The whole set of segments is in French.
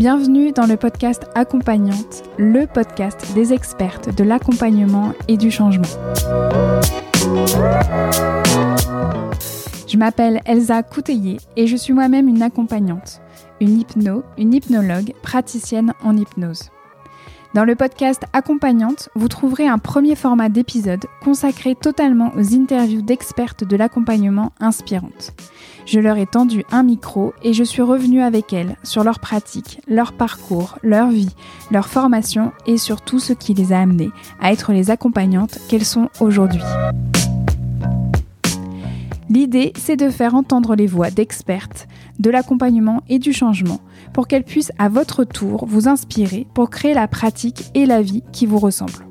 Bienvenue dans le podcast Accompagnante, le podcast des expertes de l'accompagnement et du changement. Je m'appelle Elsa Couteillé et je suis moi-même une accompagnante, une hypno, une hypnologue, praticienne en hypnose. Dans le podcast Accompagnante, vous trouverez un premier format d'épisode consacré totalement aux interviews d'expertes de l'accompagnement inspirantes. Je leur ai tendu un micro et je suis revenue avec elles sur leur pratique, leur parcours, leur vie, leur formation et sur tout ce qui les a amenées à être les accompagnantes qu'elles sont aujourd'hui. L'idée, c'est de faire entendre les voix d'expertes, de l'accompagnement et du changement pour qu'elles puissent à votre tour vous inspirer pour créer la pratique et la vie qui vous ressemblent.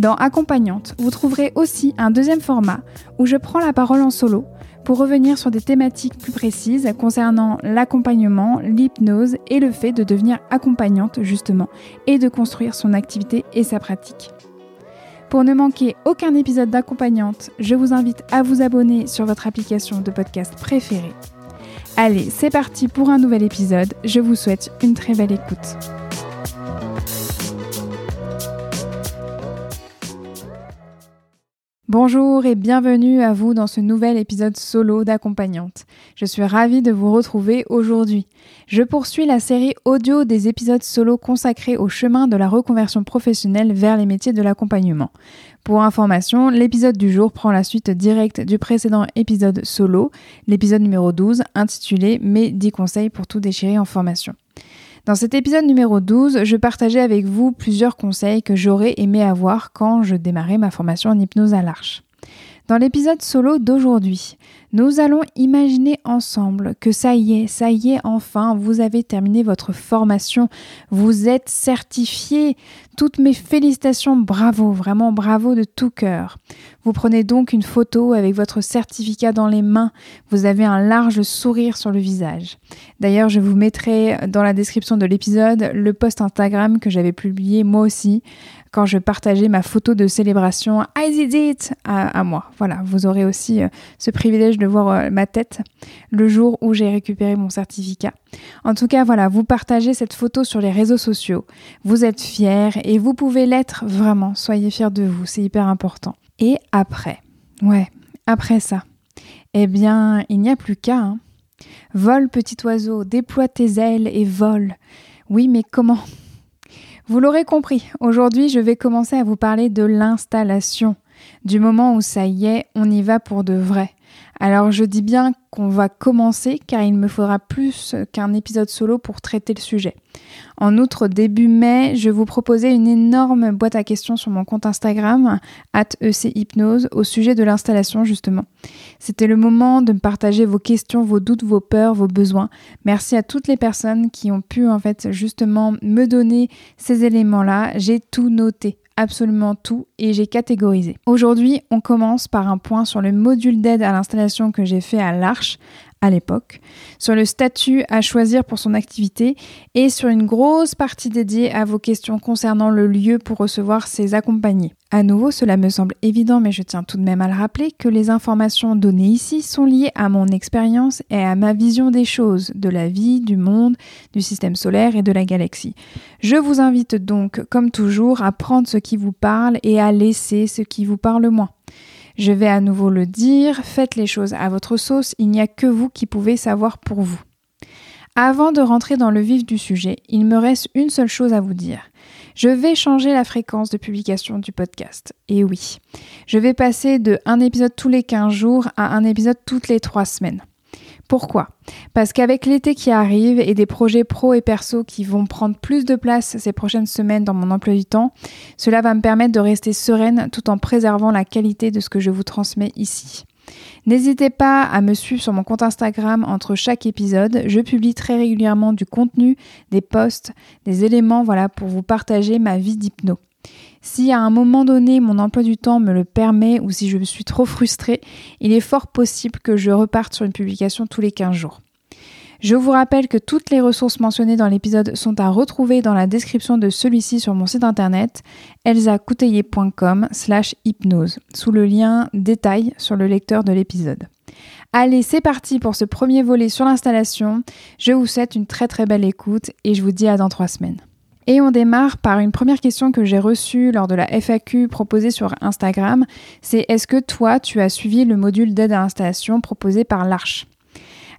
Dans Accompagnante, vous trouverez aussi un deuxième format où je prends la parole en solo pour revenir sur des thématiques plus précises concernant l'accompagnement, l'hypnose et le fait de devenir accompagnante justement et de construire son activité et sa pratique. Pour ne manquer aucun épisode d'accompagnante, je vous invite à vous abonner sur votre application de podcast préférée Allez, c'est parti pour un nouvel épisode. Je vous souhaite une très belle écoute. Bonjour et bienvenue à vous dans ce nouvel épisode solo d'accompagnante. Je suis ravie de vous retrouver aujourd'hui. Je poursuis la série audio des épisodes solo consacrés au chemin de la reconversion professionnelle vers les métiers de l'accompagnement. Pour information, l'épisode du jour prend la suite directe du précédent épisode solo, l'épisode numéro 12, intitulé Mes 10 conseils pour tout déchirer en formation. Dans cet épisode numéro 12, je partageais avec vous plusieurs conseils que j'aurais aimé avoir quand je démarrais ma formation en hypnose à l'arche. Dans l'épisode solo d'aujourd'hui, nous allons imaginer ensemble que ça y est, ça y est, enfin, vous avez terminé votre formation, vous êtes certifié. Toutes mes félicitations, bravo, vraiment bravo de tout cœur. Vous prenez donc une photo avec votre certificat dans les mains, vous avez un large sourire sur le visage. D'ailleurs, je vous mettrai dans la description de l'épisode le post Instagram que j'avais publié moi aussi quand je partageais ma photo de célébration I did it à, moi. Voilà, vous aurez aussi euh, ce privilège de voir euh, ma tête le jour où j'ai récupéré mon certificat. En tout cas, voilà, vous partagez cette photo sur les réseaux sociaux. Vous êtes fiers et vous pouvez l'être vraiment. Soyez fiers de vous, c'est hyper important. Et après, ouais, après ça, eh bien, il n'y a plus qu'à. Hein. Vole, petit oiseau, déploie tes ailes et vole. Oui, mais comment? Vous l'aurez compris, aujourd'hui je vais commencer à vous parler de l'installation, du moment où ça y est, on y va pour de vrai. Alors je dis bien qu'on va commencer car il me faudra plus qu'un épisode solo pour traiter le sujet. En outre, début mai, je vous proposais une énorme boîte à questions sur mon compte Instagram, echypnose, au sujet de l'installation justement. C'était le moment de me partager vos questions, vos doutes, vos peurs, vos besoins. Merci à toutes les personnes qui ont pu en fait justement me donner ces éléments-là. J'ai tout noté absolument tout et j'ai catégorisé. Aujourd'hui, on commence par un point sur le module d'aide à l'installation que j'ai fait à l'Arche l'époque, sur le statut à choisir pour son activité et sur une grosse partie dédiée à vos questions concernant le lieu pour recevoir ses accompagnés. À nouveau, cela me semble évident, mais je tiens tout de même à le rappeler que les informations données ici sont liées à mon expérience et à ma vision des choses, de la vie, du monde, du système solaire et de la galaxie. Je vous invite donc, comme toujours, à prendre ce qui vous parle et à laisser ce qui vous parle moins. Je vais à nouveau le dire, faites les choses à votre sauce, il n'y a que vous qui pouvez savoir pour vous. Avant de rentrer dans le vif du sujet, il me reste une seule chose à vous dire. Je vais changer la fréquence de publication du podcast. Et oui, je vais passer de un épisode tous les 15 jours à un épisode toutes les 3 semaines. Pourquoi? Parce qu'avec l'été qui arrive et des projets pro et perso qui vont prendre plus de place ces prochaines semaines dans mon emploi du temps, cela va me permettre de rester sereine tout en préservant la qualité de ce que je vous transmets ici. N'hésitez pas à me suivre sur mon compte Instagram entre chaque épisode. Je publie très régulièrement du contenu, des posts, des éléments voilà, pour vous partager ma vie d'hypno. Si à un moment donné mon emploi du temps me le permet ou si je suis trop frustrée, il est fort possible que je reparte sur une publication tous les 15 jours. Je vous rappelle que toutes les ressources mentionnées dans l'épisode sont à retrouver dans la description de celui-ci sur mon site internet elsacouteiller.com slash hypnose sous le lien détail sur le lecteur de l'épisode. Allez, c'est parti pour ce premier volet sur l'installation. Je vous souhaite une très très belle écoute et je vous dis à dans trois semaines. Et on démarre par une première question que j'ai reçue lors de la FAQ proposée sur Instagram. C'est est-ce que toi, tu as suivi le module d'aide à l'installation proposé par l'Arche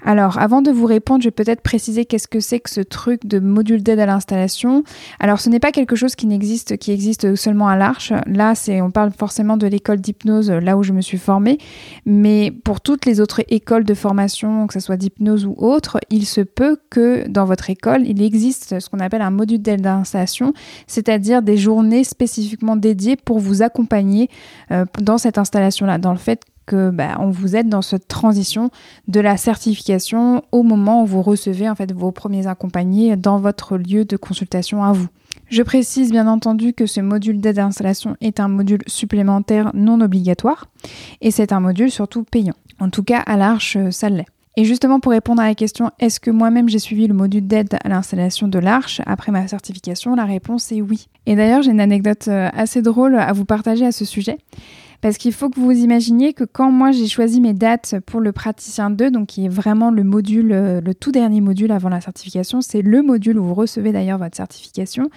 alors, avant de vous répondre, je vais peut-être préciser qu'est-ce que c'est que ce truc de module d'aide à l'installation. Alors, ce n'est pas quelque chose qui n'existe, qui existe seulement à l'Arche. Là, c'est, on parle forcément de l'école d'hypnose, là où je me suis formée. Mais pour toutes les autres écoles de formation, que ce soit d'hypnose ou autre, il se peut que dans votre école, il existe ce qu'on appelle un module d'aide à l'installation, c'est-à-dire des journées spécifiquement dédiées pour vous accompagner euh, dans cette installation-là, dans le fait que bah, on vous aide dans cette transition de la certification au moment où vous recevez en fait vos premiers accompagnés dans votre lieu de consultation à vous. Je précise bien entendu que ce module d'aide à l'installation est un module supplémentaire non obligatoire et c'est un module surtout payant. En tout cas, à l'Arche, ça l'est. Et justement, pour répondre à la question est-ce que moi-même j'ai suivi le module d'aide à l'installation de l'Arche après ma certification, la réponse est oui. Et d'ailleurs, j'ai une anecdote euh, assez drôle à vous partager à ce sujet. Parce qu'il faut que vous imaginiez que quand moi j'ai choisi mes dates pour le praticien 2, donc qui est vraiment le module, euh, le tout dernier module avant la certification, c'est le module où vous recevez d'ailleurs votre certification,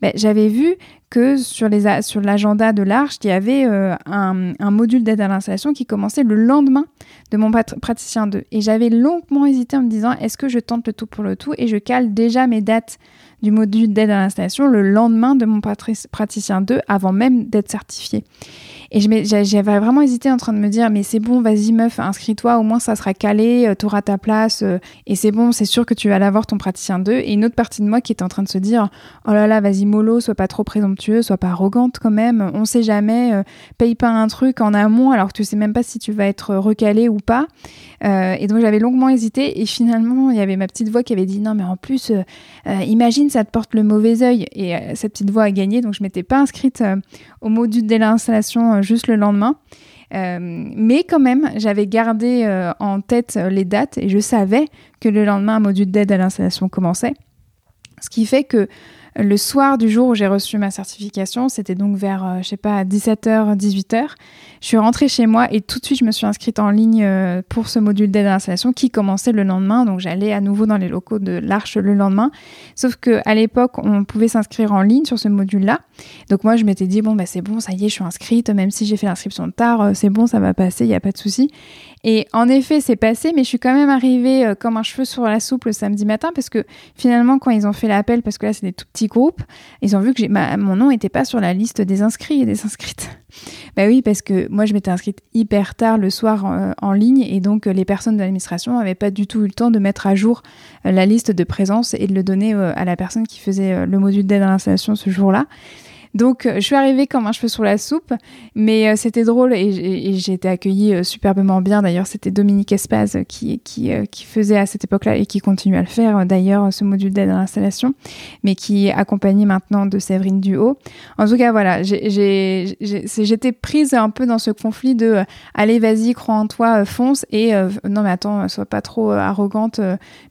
ben, j'avais vu que sur, l'agenda de l'Arche, il y avait euh, un, module d'aide à l'installation qui commençait le lendemain de mon praticien 2. Et j'avais longuement hésité en me disant est-ce que je tente le tout pour le tout? Et je cale déjà mes dates du module d'aide à l'installation le lendemain de mon praticien 2 avant même d'être certifié. Et j'avais vraiment hésité en train de me dire, mais c'est bon, vas-y meuf, inscris-toi, au moins ça sera calé, euh, tu auras ta place, euh, et c'est bon, c'est sûr que tu vas l'avoir ton praticien 2. Et une autre partie de moi qui était en train de se dire, oh là là, vas-y mollo, sois pas trop présomptueux, sois pas arrogante quand même, on sait jamais, euh, paye pas un truc en amont alors que tu sais même pas si tu vas être recalé ou pas. et donc j'avais longuement hésité, et finalement, il y avait ma petite voix qui avait dit, non mais en plus, imagine, ça te porte le mauvais œil. Et cette petite voix a gagné, donc je m'étais pas inscrite au module de l'installation juste le lendemain. Euh, mais quand même, j'avais gardé euh, en tête les dates et je savais que le lendemain, un module d'aide à l'installation commençait. Ce qui fait que le soir du jour où j'ai reçu ma certification, c'était donc vers, euh, je sais pas, 17h, 18h, je suis rentrée chez moi et tout de suite, je me suis inscrite en ligne euh, pour ce module d'aide à l'installation qui commençait le lendemain. Donc, j'allais à nouveau dans les locaux de l'Arche le lendemain. Sauf qu'à l'époque, on pouvait s'inscrire en ligne sur ce module-là. Donc, moi, je m'étais dit, bon, bah, c'est bon, ça y est, je suis inscrite. Même si j'ai fait l'inscription tard, euh, c'est bon, ça va passer, il n'y a pas de souci. Et en effet, c'est passé, mais je suis quand même arrivée euh, comme un cheveu sur la soupe le samedi matin parce que finalement, quand ils ont fait l'appel, parce que là, c'est des tout petits groupes, ils ont vu que mon nom n'était pas sur la liste des inscrits et des inscrites. bah oui, parce que moi, je m'étais inscrite hyper tard le soir euh, en, ligne et donc euh, les personnes de l'administration n'avaient pas du tout eu le temps de mettre à jour la liste de présence et de le donner à la personne qui faisait le module d'aide à l'installation ce jour-là. Donc, je suis arrivée comme un cheveu sur la soupe, mais c'était drôle et, j'ai été accueillie superbement bien. D'ailleurs, c'était Dominique Espaz qui, faisait à cette époque-là et qui continue à le faire d'ailleurs ce module d'aide à l'installation, mais qui est accompagné maintenant de Séverine Duhaut. En tout cas, voilà, j'étais prise un peu dans ce conflit de allez, vas-y, crois en toi, fonce et non, mais attends, sois pas trop arrogante,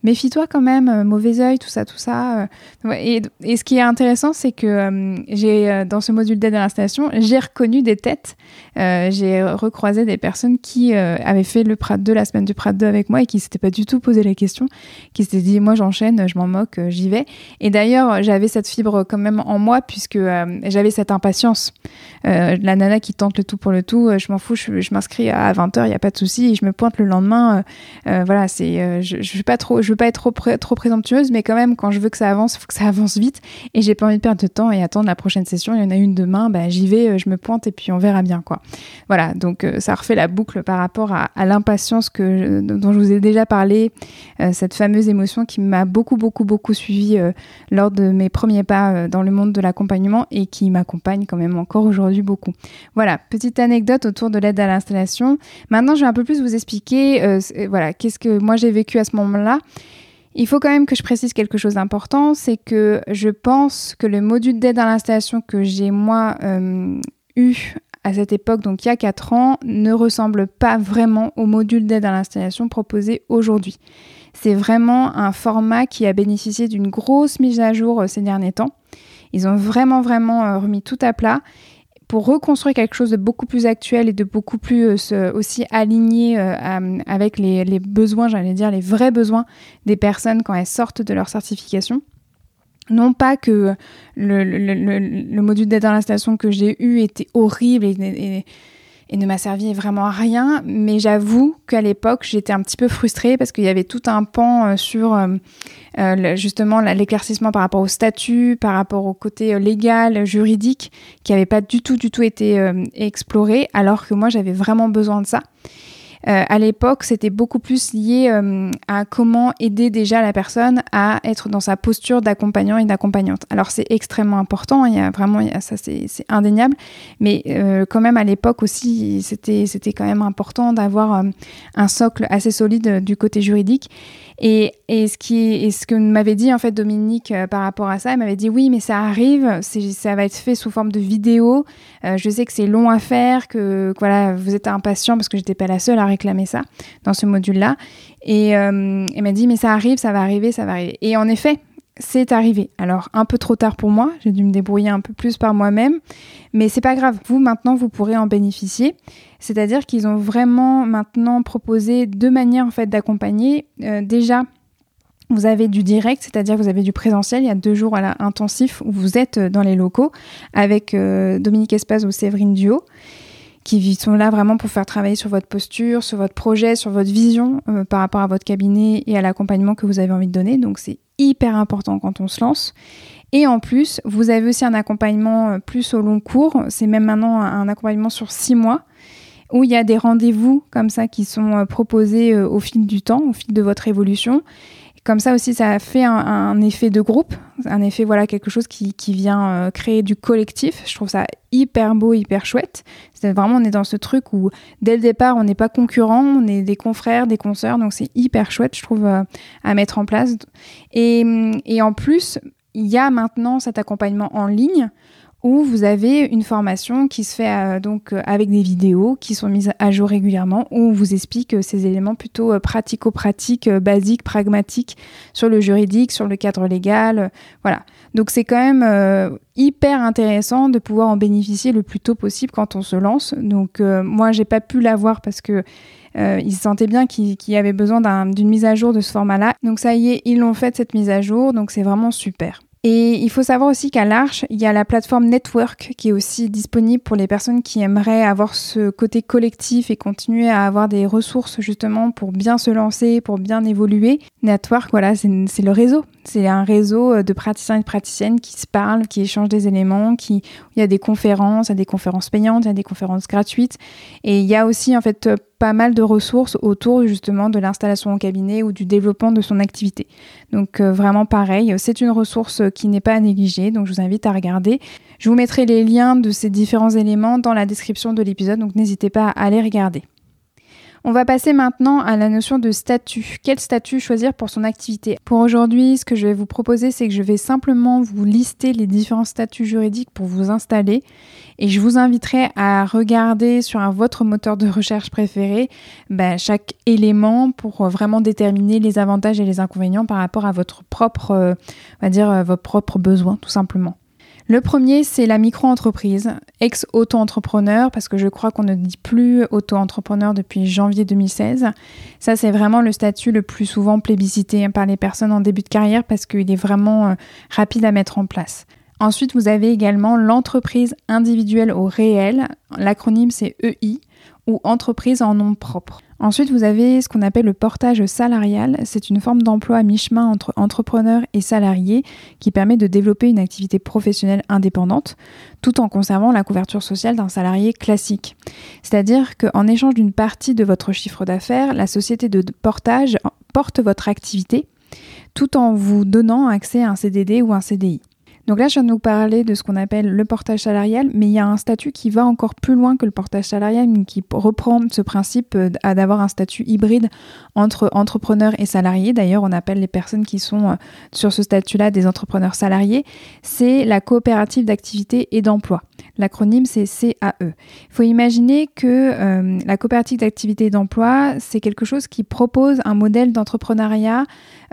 méfie-toi quand même, mauvais œil, tout ça, tout ça. et, ce qui est intéressant, c'est que j'ai dans ce module d'aide à l'installation, j'ai reconnu des têtes, j'ai recroisé des personnes qui avaient fait le Prat 2, la semaine du Prat 2 avec moi et qui s'étaient pas du tout posé la question, qui s'étaient dit, moi j'enchaîne, je m'en moque, j'y vais. Et d'ailleurs, j'avais cette fibre quand même en moi puisque j'avais cette impatience. la nana qui tente le tout pour le tout, je m'en fous, je, m'inscris à 20h, il n'y a pas de souci, je me pointe le lendemain. voilà, c'est, je, je veux pas je veux pas être trop, trop présomptueuse, mais quand même, quand je veux que ça avance, il faut que ça avance vite. Et j'ai pas envie de perdre de temps et attendre la prochaine session. Il y en a une demain, bah, j'y vais, euh, je me pointe et puis on verra bien, quoi. Voilà, donc euh, ça refait la boucle par rapport à, l'impatience que dont je vous ai déjà parlé, euh, cette fameuse émotion qui m'a beaucoup, beaucoup, beaucoup suivi lors de mes premiers pas dans le monde de l'accompagnement et qui m'accompagne quand même encore aujourd'hui beaucoup. Voilà, petite anecdote autour de l'aide à l'installation. Maintenant, je vais un peu plus vous expliquer, voilà, qu'est-ce que moi j'ai vécu à ce moment-là. Il faut quand même que je précise quelque chose d'important, c'est que je pense que le module d'aide à l'installation que j'ai moi euh, eu à cette époque, donc il y a 4 ans, ne ressemble pas vraiment au module d'aide à l'installation proposé aujourd'hui. C'est vraiment un format qui a bénéficié d'une grosse mise à jour euh, ces derniers temps. Ils ont vraiment, vraiment euh, remis tout à plat pour reconstruire quelque chose de beaucoup plus actuel et de beaucoup plus euh, aussi aligné euh, avec les, besoins, j'allais dire les vrais besoins des personnes quand elles sortent de leur certification. Non pas que le, module d'aide à l'installation que j'ai eu était horrible et, ne m'a servi vraiment à rien. Mais j'avoue qu'à l'époque, j'étais un petit peu frustrée parce qu'il y avait tout un pan euh, sur euh, euh, justement l'éclaircissement par rapport au statut, par rapport au côté légal, juridique, qui n'avait pas du tout, du tout été exploré, alors que moi, j'avais vraiment besoin de ça. Euh, à l'époque, c'était beaucoup plus lié euh, à comment aider déjà la personne à être dans sa posture d'accompagnant et d'accompagnante. Alors c'est extrêmement important, il y a vraiment, ça c'est indéniable, mais euh, quand même à l'époque aussi, c'était quand même important d'avoir un socle assez solide du côté juridique. Et, et, ce, qui, et ce que m'avait dit en fait Dominique euh, par rapport à ça, elle m'avait dit oui, mais ça arrive, ça va être fait sous forme de vidéo. Euh, je sais que c'est long à faire, que, voilà, vous êtes impatient parce que j'étais pas la seule à réclamer ça dans ce module-là. Et euh, elle m'a dit mais ça arrive, ça va arriver, ça va arriver. Et en effet, c'est arrivé. Alors un peu trop tard pour moi, j'ai dû me débrouiller un peu plus par moi-même, mais c'est pas grave. Vous maintenant vous pourrez en bénéficier. C'est-à-dire qu'ils ont vraiment maintenant proposé deux manières en fait d'accompagner. Euh, déjà, vous avez du direct, c'est-à-dire vous avez du présentiel. Il y a deux jours à la intensif où vous êtes dans les locaux avec euh, Dominique Espaz ou Séverine Duo qui sont là vraiment pour faire travailler sur votre posture, sur votre projet, sur votre vision euh, par rapport à votre cabinet et à l'accompagnement que vous avez envie de donner. Donc c'est hyper important quand on se lance. Et en plus, vous avez aussi un accompagnement euh, plus au long cours. C'est même maintenant un accompagnement sur six mois où il y a des rendez-vous comme ça qui sont euh, proposés au fil du temps, au fil de votre évolution. Comme ça aussi, ça fait un, effet de groupe, un effet, voilà, quelque chose qui, vient euh, créer du collectif. Je trouve ça hyper beau, hyper chouette. C'est vraiment, on est dans ce truc où, dès le départ, on n'est pas concurrents, on est des confrères, des consoeurs, donc c'est hyper chouette, je trouve, euh, à mettre en place. Et, et en plus, il y a maintenant cet accompagnement en ligne où vous avez une formation qui se fait euh, donc euh, avec des vidéos qui sont mises à jour régulièrement où on vous explique euh, ces éléments plutôt pratico-pratiques, basiques, pragmatiques sur le juridique, sur le cadre légal, voilà. Donc c'est quand même hyper intéressant de pouvoir en bénéficier le plus tôt possible quand on se lance. Donc moi j'ai pas pu l'avoir parce que ils sentaient bien qu'il y avait besoin d'une mise à jour de ce format-là. Donc ça y est, ils l'ont fait cette mise à jour, donc c'est vraiment super. Et il faut savoir aussi qu'à l'Arche, il y a la plateforme Network qui est aussi disponible pour les personnes qui aimeraient avoir ce côté collectif et continuer à avoir des ressources justement pour bien se lancer, pour bien évoluer. Network, voilà, c'est le réseau. C'est un réseau de praticiens et de praticiennes qui se parlent, qui échangent des éléments, qui il y a des conférences, il y a des conférences payantes, il y a des conférences gratuites. Et il y a aussi en fait pas mal de ressources autour justement de l'installation en cabinet ou du développement de son activité. Donc euh, vraiment pareil, c'est une ressource qui n'est pas à négliger, donc je vous invite à regarder. Je vous mettrai les liens de ces différents éléments dans la description de l'épisode, donc n'hésitez pas à aller regarder. On va passer maintenant à la notion de statut. Quel statut choisir pour son activité? Pour aujourd'hui, ce que je vais vous proposer, c'est que je vais simplement vous lister les différents statuts juridiques pour vous installer et je vous inviterai à regarder sur votre moteur de recherche préféré ben, chaque élément pour vraiment déterminer les avantages et les inconvénients par rapport à votre propre, euh, on va dire, euh, vos propres besoins, tout simplement. Le premier, c'est la micro-entreprise, ex-auto-entrepreneur, parce que je crois qu'on ne dit plus auto-entrepreneur depuis janvier 2016. Ça, c'est vraiment le statut le plus souvent plébiscité par les personnes en début de carrière parce qu'il est vraiment euh, rapide à mettre en place. Ensuite, vous avez également l'entreprise individuelle au réel. L'acronyme, c'est EI ou entreprise en nom propre. Ensuite, vous avez ce qu'on appelle le portage salarial. C'est une forme d'emploi à mi-chemin entre entrepreneur et salarié qui permet de développer une activité professionnelle indépendante tout en conservant la couverture sociale d'un salarié classique. C'est-à-dire qu'en échange d'une partie de votre chiffre d'affaires, la société de portage porte votre activité tout en vous donnant accès à un CDD ou un CDI. Donc là, je viens de vous parler de ce qu'on appelle le portage salarial, mais il y a un statut qui va encore plus loin que le portage salarial, qui reprend ce principe euh, d'avoir un statut hybride entre entrepreneurs et salariés. D'ailleurs, on appelle les personnes qui sont euh, sur ce statut-là des entrepreneurs salariés. C'est la coopérative d'activité et d'emploi. L'acronyme, c'est CAE. Il faut imaginer que euh, la coopérative d'activité et d'emploi, c'est quelque chose qui propose un modèle d'entrepreneuriat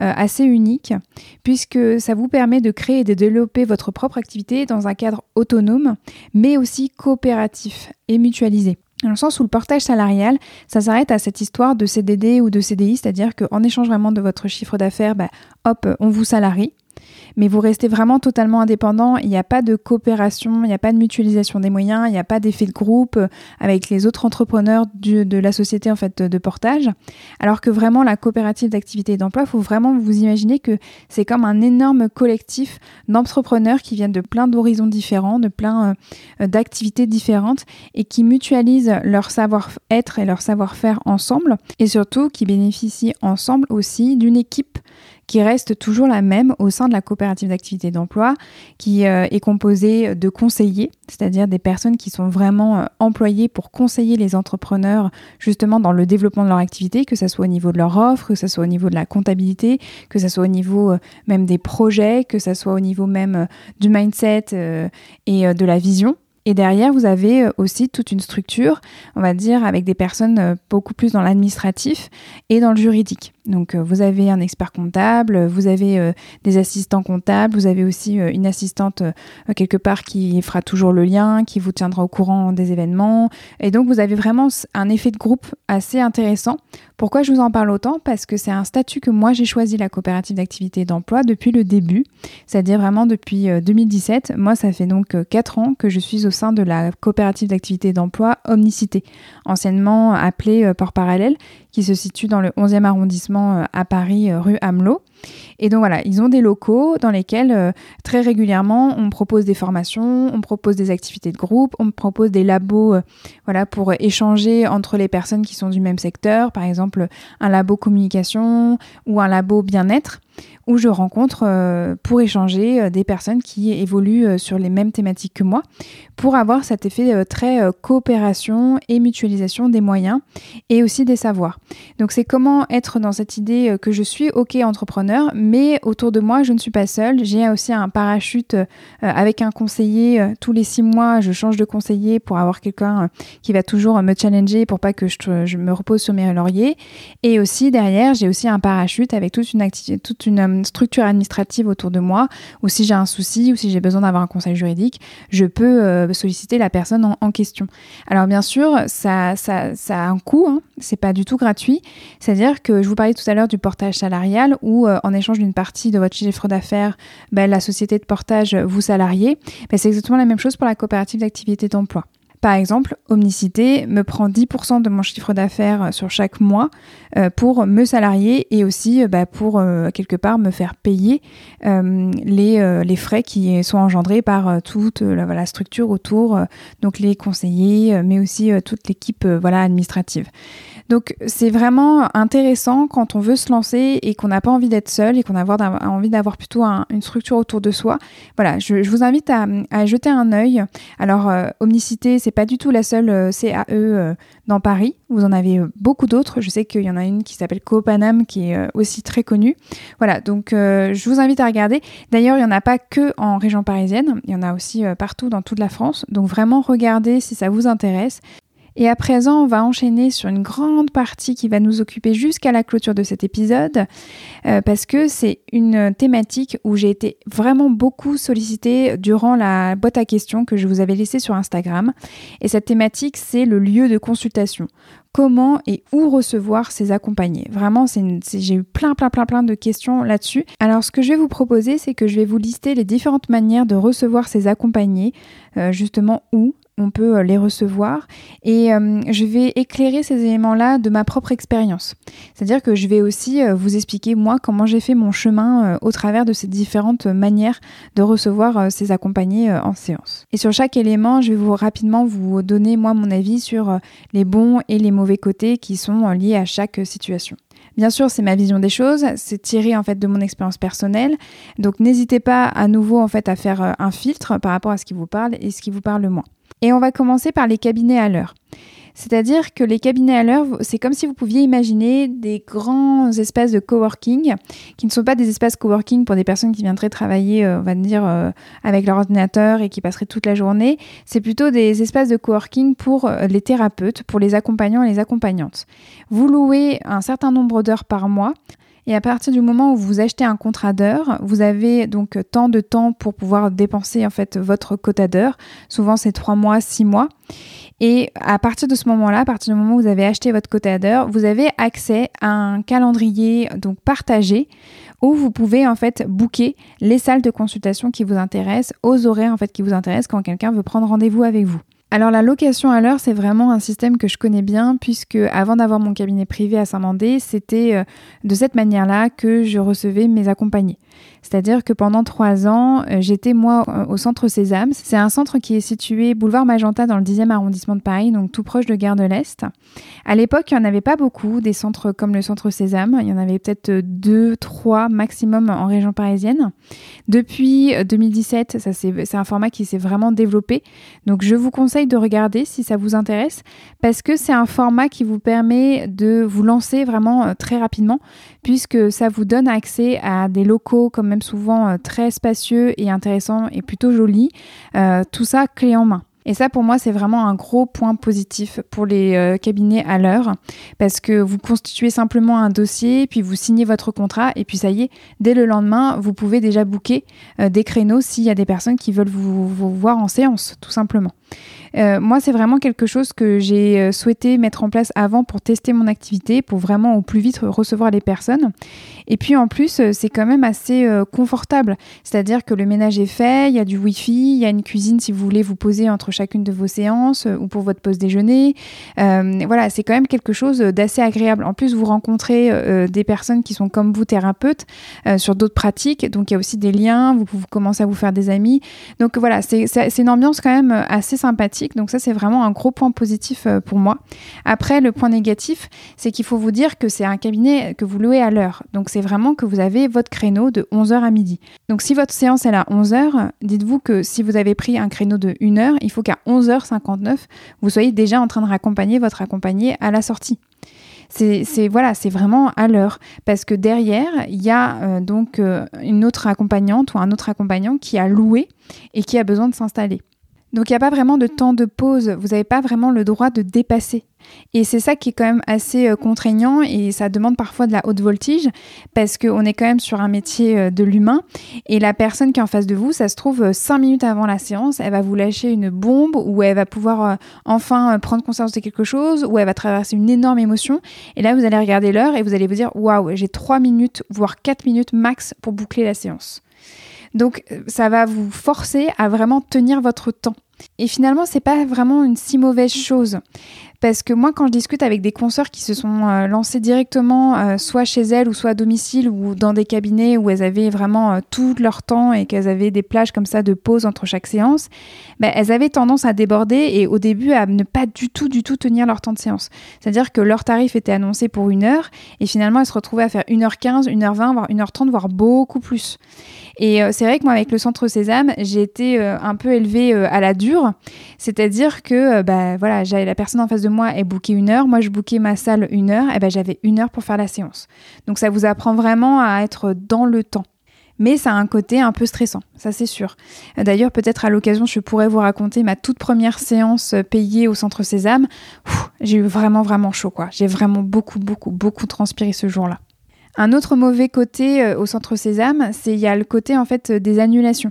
assez unique, puisque ça vous permet de créer et de développer votre propre activité dans un cadre autonome, mais aussi coopératif et mutualisé. Dans le sens où le portage salarial, ça s'arrête à cette histoire de CDD ou de CDI, c'est-à-dire qu'en échange vraiment de votre chiffre d'affaires, bah, hop, on vous salarie mais vous restez vraiment totalement indépendant. Il n'y a pas de coopération, il n'y a pas de mutualisation des moyens, il n'y a pas d'effet de groupe euh, avec les autres entrepreneurs de la société en fait de portage. Alors que vraiment la coopérative d'activité et d'emploi, il faut vraiment vous imaginer que c'est comme un énorme collectif d'entrepreneurs qui viennent de plein d'horizons différents, de plein euh, d'activités différentes et qui mutualisent leur savoir-être et leur savoir-faire ensemble et surtout qui bénéficient ensemble aussi d'une équipe qui reste toujours la même au sein de la coopérative d'activité d'emploi, qui euh, est composée de conseillers, c'est-à-dire des personnes qui sont vraiment euh, employées pour conseiller les entrepreneurs justement dans le développement de leur activité, que ce soit au niveau de leur offre, que ce soit au niveau de la comptabilité, que ce soit au niveau euh, même des projets, que ce soit au niveau même du mindset et de la vision. Et derrière, vous avez aussi toute une structure, on va dire, avec des personnes beaucoup plus dans l'administratif et dans le juridique. Donc euh, vous avez un expert comptable, vous avez euh, des assistants comptables, vous avez aussi euh, une assistante quelque part qui fera toujours le lien, qui vous tiendra au courant des événements. Et donc vous avez vraiment un effet de groupe assez intéressant. Pourquoi je vous en parle autant? Parce que c'est un statut que moi j'ai choisi la coopérative d'activité et d'emploi depuis le début, c'est-à-dire vraiment depuis 2017. Moi ça fait donc 4 ans que je suis au sein de la coopérative d'activité et d'emploi Omnicité, anciennement appelée Port Parallèle, qui se situe dans le 11e arrondissement euh, à Paris, euh, rue Hamelot. Et donc voilà, ils ont des locaux dans lesquels euh, très régulièrement on propose des formations, on propose des activités de groupe, on propose des labos voilà pour échanger entre les personnes qui sont du même secteur, par exemple un labo communication ou un labo bien-être où je rencontre euh, pour échanger euh, des personnes qui évoluent euh, sur les mêmes thématiques que moi, pour avoir cet effet très coopération et mutualisation des moyens et aussi des savoirs. Donc c'est comment être dans cette idée que je suis ok entrepreneur, mais autour de moi je ne suis pas seule. J'ai aussi un parachute avec un conseiller. Tous les six mois, je change de conseiller pour avoir quelqu'un qui va toujours me challenger pour pas que je, me repose sur mes lauriers. Et aussi derrière, j'ai aussi un parachute avec toute une activité, structure administrative autour de moi, ou si j'ai un souci, ou si j'ai besoin d'avoir un conseil juridique, je peux euh, solliciter la personne en, question. Alors bien sûr, ça, ça, ça a un coût, hein, c'est pas du tout gratuit. C'est-à-dire que je vous parlais tout à l'heure du portage salarial, où euh, en échange d'une partie de votre chiffre d'affaires, ben, la société de portage vous salariez. Ben, c'est exactement la même chose pour la coopérative d'activité d'emploi. Par exemple, Omnicité me prend 10% de mon chiffre d'affaires sur chaque mois euh, pour me salarier et aussi euh, bah, pour euh, quelque part me faire payer les, les, frais qui sont engendrés par toute la, structure autour, donc les conseillers, mais aussi toute l'équipe voilà, administrative. Donc c'est vraiment intéressant quand on veut se lancer et qu'on n'a pas envie d'être seul et qu'on a envie d'avoir plutôt une structure autour de soi. Voilà, je, vous invite à, jeter un œil. Alors euh, Omnicité, c'est pas du tout la seule euh, CAE euh, dans Paris. Vous en avez beaucoup d'autres. Je sais qu'il y en a une qui s'appelle Coopanam qui est aussi très connue. Voilà, donc je vous invite à regarder. D'ailleurs, il n'y en a pas que en région parisienne, il y en a aussi partout dans toute la France. Donc vraiment regardez si ça vous intéresse. Et à présent, on va enchaîner sur une grande partie qui va nous occuper jusqu'à la clôture de cet épisode, euh, parce que c'est une thématique où j'ai été vraiment beaucoup sollicitée durant la boîte à questions que je vous avais laissée sur Instagram. Et cette thématique, c'est le lieu de consultation. Comment et où recevoir ses accompagnés? Vraiment, j'ai eu plein, plein, plein, plein de questions là-dessus. Alors, ce que je vais vous proposer, c'est que je vais vous lister les différentes manières de recevoir ses accompagnés, euh, justement où, on peut euh, les recevoir. Et euh, je vais éclairer ces éléments-là de ma propre expérience. C'est-à-dire que je vais aussi euh, vous expliquer, moi, comment j'ai fait mon chemin au travers de ces différentes manières de recevoir ces accompagnés en séance. Et sur chaque élément, je vais vous rapidement vous donner, moi, mon avis sur les bons et les mauvais côtés qui sont liés à chaque situation. Bien sûr, c'est ma vision des choses, c'est tiré en fait de mon expérience personnelle. Donc n'hésitez pas à nouveau en fait à faire un filtre par rapport à ce qui vous parle et ce qui vous parle moins. Et on va commencer par les cabinets à l'heure. C'est-à-dire que les cabinets à l'heure, c'est comme si vous pouviez imaginer des grands espaces de coworking qui ne sont pas des espaces coworking pour des personnes qui viendraient travailler, euh, on va dire, euh, avec leur ordinateur et qui passeraient toute la journée. C'est plutôt des espaces de coworking pour euh, les thérapeutes, pour les accompagnants et les accompagnantes. Vous louez un certain nombre d'heures par mois et à partir du moment où vous achetez un contrat d'heures, vous avez donc tant de temps pour pouvoir dépenser en fait votre quota d'heures. Souvent c'est trois mois, six mois. Et à partir de ce moment-là, à partir du moment où vous avez acheté votre quota d'heures, vous avez accès à un calendrier donc partagé où vous pouvez en fait booker les salles de consultation qui vous intéressent, aux horaires en fait qui vous intéressent quand quelqu'un veut prendre rendez-vous avec vous. Alors la location à l'heure, c'est vraiment un système que je connais bien puisque avant d'avoir mon cabinet privé à Saint-Mandé, c'était euh, de cette manière-là que je recevais mes accompagnés. C'est-à-dire que pendant trois ans, euh, j'étais moi euh, au centre Sésame. C'est un centre qui est situé boulevard Magenta dans le 10e arrondissement de Paris, donc tout proche de Gare de l'Est. À l'époque, il n'y en avait pas beaucoup des centres comme le centre Sésame. Il y en avait peut-être deux, trois maximum en région parisienne. Depuis 2017, ça c'est un format qui s'est vraiment développé. Donc je vous conseille de regarder si ça vous intéresse parce que c'est un format qui vous permet de vous lancer vraiment euh, très rapidement puisque ça vous donne accès à des locaux comme même souvent euh, très spacieux et intéressants et plutôt jolis. Euh, tout ça clé en main. Et ça, pour moi, c'est vraiment un gros point positif pour les euh, cabinets à l'heure, parce que vous constituez simplement un dossier, puis vous signez votre contrat, et puis ça y est, dès le lendemain, vous pouvez déjà booker des créneaux s'il y a des personnes qui veulent vous voir en séance, tout simplement. Euh, moi, c'est vraiment quelque chose que j'ai euh, souhaité mettre en place avant pour tester mon activité, pour vraiment au plus vite recevoir les personnes. Et puis en plus, euh, c'est quand même assez confortable. C'est-à-dire que le ménage est fait, il y a du Wi-Fi, il y a une cuisine si vous voulez vous poser entre chacune de vos séances ou pour votre pause déjeuner. voilà, c'est quand même quelque chose d'assez agréable. En plus, vous rencontrez des personnes qui sont comme vous thérapeutes sur d'autres pratiques. Donc il y a aussi des liens, vous, vous commencez à vous faire des amis. Donc voilà, c'est une ambiance quand même assez sympathique. Donc ça, c'est vraiment un gros point positif euh, pour moi. Après, le point négatif, c'est qu'il faut vous dire que c'est un cabinet que vous louez à l'heure. Donc c'est vraiment que vous avez votre créneau de 11h à midi. Donc si votre séance est à 11h, dites-vous que si vous avez pris un créneau de 1h, il faut qu'à 11h59, vous soyez déjà en train de raccompagner votre accompagné à la sortie c'est voilà, c'est vraiment à l'heure parce que derrière il y a euh, donc euh, une autre accompagnante ou un autre accompagnant qui a loué et qui a besoin de s'installer. Donc il n'y a pas vraiment de temps de pause, vous n'avez pas vraiment le droit de dépasser. Et c'est ça qui est quand même assez euh, contraignant et ça demande parfois de la haute voltige parce qu'on est quand même sur un métier euh, de l'humain et la personne qui est en face de vous, ça se trouve euh, cinq minutes avant la séance, elle va vous lâcher une bombe ou elle va pouvoir enfin prendre conscience de quelque chose ou elle va traverser une énorme émotion et là vous allez regarder l'heure et vous allez vous dire waouh j'ai trois minutes voire quatre minutes max pour boucler la séance. Donc ça va vous forcer à vraiment tenir votre temps. Et finalement, c'est pas vraiment une si mauvaise chose Parce que moi, quand je discute avec des consoeurs qui se sont euh, lancées directement, euh, soit chez elles ou soit à domicile ou dans des cabinets où elles avaient vraiment euh, tout leur temps et qu'elles avaient des plages comme ça de pause entre chaque séance, ben, elles avaient tendance à déborder et au début à ne pas du tout, du tout tenir leur temps de séance. C'est-à-dire que leur tarif était annoncé pour une heure et finalement elles se retrouvaient à faire 1h15, 1h20, voire 1h30, voire beaucoup plus. Et c'est vrai que moi, avec le Centre Sésame, j'ai été un peu élevée à la dure, c'est-à-dire que ben, voilà, j'avais la personne en face de moi est booké une heure, moi je bookais ma salle une heure, et ben j'avais une heure pour faire la séance. Donc ça vous apprend vraiment à être dans le temps. Mais ça a un côté un peu stressant, ça c'est sûr. D'ailleurs, peut-être à l'occasion, je pourrais vous raconter ma toute première séance payée au Centre Sésame. J'ai eu vraiment, vraiment chaud, quoi. J'ai vraiment beaucoup, beaucoup, beaucoup transpiré ce jour-là. Un autre mauvais côté euh, au centre Sésame, c'est il y a le côté en fait des annulations.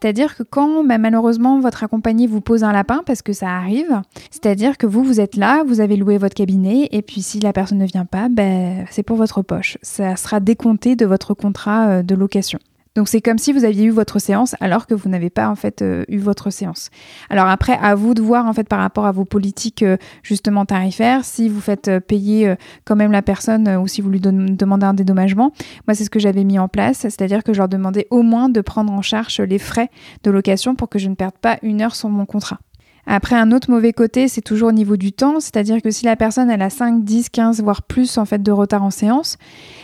C'est-à-dire que quand bah, malheureusement votre accompagné vous pose un lapin parce que ça arrive, c'est-à-dire que vous vous êtes là, vous avez loué votre cabinet et puis si la personne ne vient pas, ben, c'est pour votre poche. Ça sera décompté de votre contrat euh, de location. Donc c'est comme si vous aviez eu votre séance alors que vous n'avez pas en fait euh, eu votre séance. Alors après à vous de voir en fait par rapport à vos politiques euh, justement tarifaires si vous faites euh, payer quand même la personne ou si vous lui demandez un dédommagement. Moi c'est ce que j'avais mis en place, c'est-à-dire que je leur demandais au moins de prendre en charge les frais de location pour que je ne perde pas une heure sur mon contrat. Après, un autre mauvais côté, c'est toujours au niveau du temps, c'est-à-dire que si la personne elle a 5, 10, 15, voire plus en fait de retard en séance,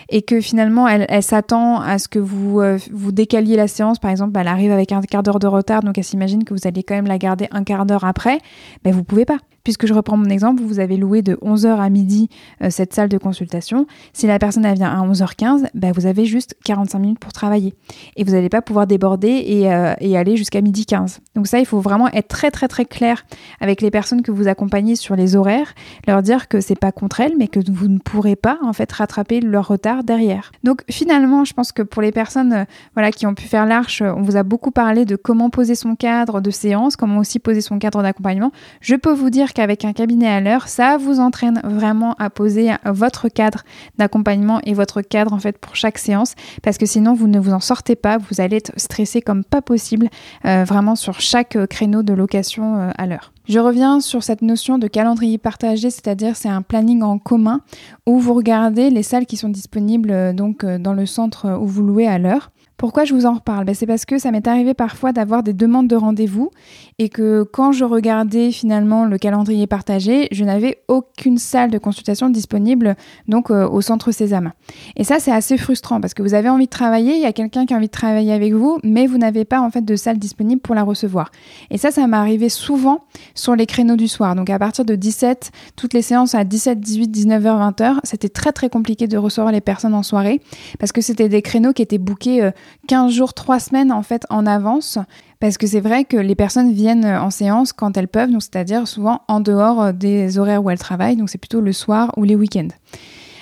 et que finalement elle, s'attend à ce que vous, euh, vous décaliez la séance, par exemple, elle arrive avec un quart d'heure de retard, donc elle s'imagine que vous allez quand même la garder un quart d'heure après, ben vous pouvez pas. Puisque je reprends mon exemple, vous avez loué de 11h à midi euh, cette salle de consultation. Si la personne vient à 11h15, bah, vous avez juste 45 minutes pour travailler. Et vous n'allez pas pouvoir déborder et, euh, aller jusqu'à midi 15. Donc ça, il faut vraiment être très très très clair avec les personnes que vous accompagnez sur les horaires, leur dire que c'est pas contre elles, mais que vous ne pourrez pas en fait rattraper leur retard derrière. Donc finalement, je pense que pour les personnes euh, voilà, qui ont pu faire l'arche, on vous a beaucoup parlé de comment poser son cadre de séance, comment aussi poser son cadre d'accompagnement. Je peux vous dire qu'avec un cabinet à l'heure, ça vous entraîne vraiment à poser votre cadre d'accompagnement et votre cadre en fait pour chaque séance parce que sinon vous ne vous en sortez pas, vous allez être stressé comme pas possible euh, vraiment sur chaque créneau de location euh, à l'heure. Je reviens sur cette notion de calendrier partagé, c'est-à-dire c'est un planning en commun où vous regardez les salles qui sont disponibles euh, donc dans le centre où vous louez à l'heure. Pourquoi je vous en reparle ben, C'est parce que ça m'est arrivé parfois d'avoir des demandes de rendez-vous et que quand je regardais finalement le calendrier partagé, je n'avais aucune salle de consultation disponible donc euh, au centre Sésame. Et ça c'est assez frustrant parce que vous avez envie de travailler, il y a quelqu'un qui a envie de travailler avec vous, mais vous n'avez pas en fait de salle disponible pour la recevoir. Et ça ça m'est arrivé souvent sur les créneaux du soir. Donc à partir de 17, toutes les séances à 17, 18, 19h, 20h, c'était très très compliqué de recevoir les personnes en soirée parce que c'était des créneaux qui étaient bookés euh, 15 jours, 3 semaines en fait en avance. Parce que c'est vrai que les personnes viennent en séance quand elles peuvent, c'est-à-dire souvent en dehors des horaires où elles travaillent, donc c'est plutôt le soir ou les week-ends.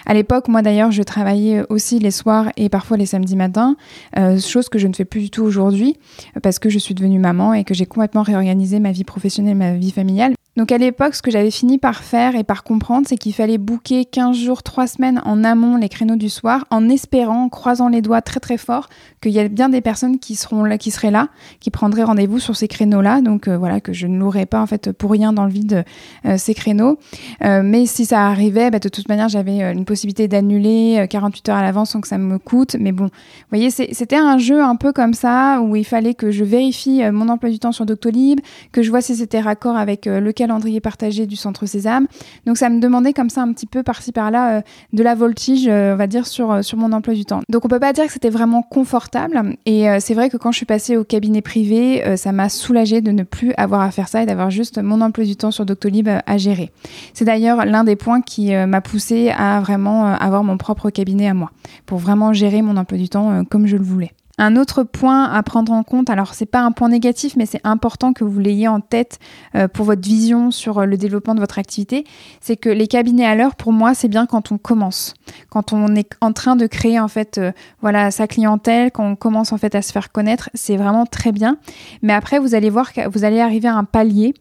À l'époque, moi d'ailleurs, je travaillais aussi les soirs et parfois les samedis matins, euh, chose que je ne fais plus du tout aujourd'hui parce que je suis devenue maman et que j'ai complètement réorganisé ma vie professionnelle, ma vie familiale. Donc à l'époque, ce que j'avais fini par faire et par comprendre, c'est qu'il fallait booker 15 jours, 3 semaines en amont les créneaux du soir, en espérant, en croisant les doigts très très fort, qu'il y a bien des personnes qui seront là, qui seraient là, qui prendraient rendez-vous sur ces créneaux-là. Donc euh, voilà, que je ne louerais pas en fait pour rien dans le vide euh, ces créneaux. Euh, mais si ça arrivait, bah, de toute manière, j'avais une possibilité d'annuler 48 heures à l'avance sans que ça me coûte. Mais bon, vous voyez, c'était un jeu un peu comme ça où il fallait que je vérifie mon emploi du temps sur Doctolib, que je vois si c'était raccord avec le calendrier partagé du Centre Sésame. Donc ça me demandait comme ça un petit peu par-ci par-là euh, de la voltige, euh, on va dire, sur, euh, sur mon emploi du temps. Donc on peut pas dire que c'était vraiment confortable. Et c'est vrai que quand je suis passée au cabinet privé, ça m'a soulagée de ne plus avoir à faire ça et d'avoir juste mon emploi du temps sur Doctolib à gérer. C'est d'ailleurs l'un des points qui m'a poussé à vraiment avoir mon propre cabinet à moi, pour vraiment gérer mon emploi du temps comme je le voulais. Un autre point à prendre en compte, alors c'est pas un point négatif, mais c'est important que vous l'ayez en tête euh, pour votre vision sur euh, le développement de votre activité, c'est que les cabinets à l'heure, pour moi, c'est bien quand on commence, quand on est en train de créer en fait, euh, voilà, sa clientèle, quand on commence en fait à se faire connaître, c'est vraiment très bien. Mais après, vous allez voir que vous allez arriver à un palier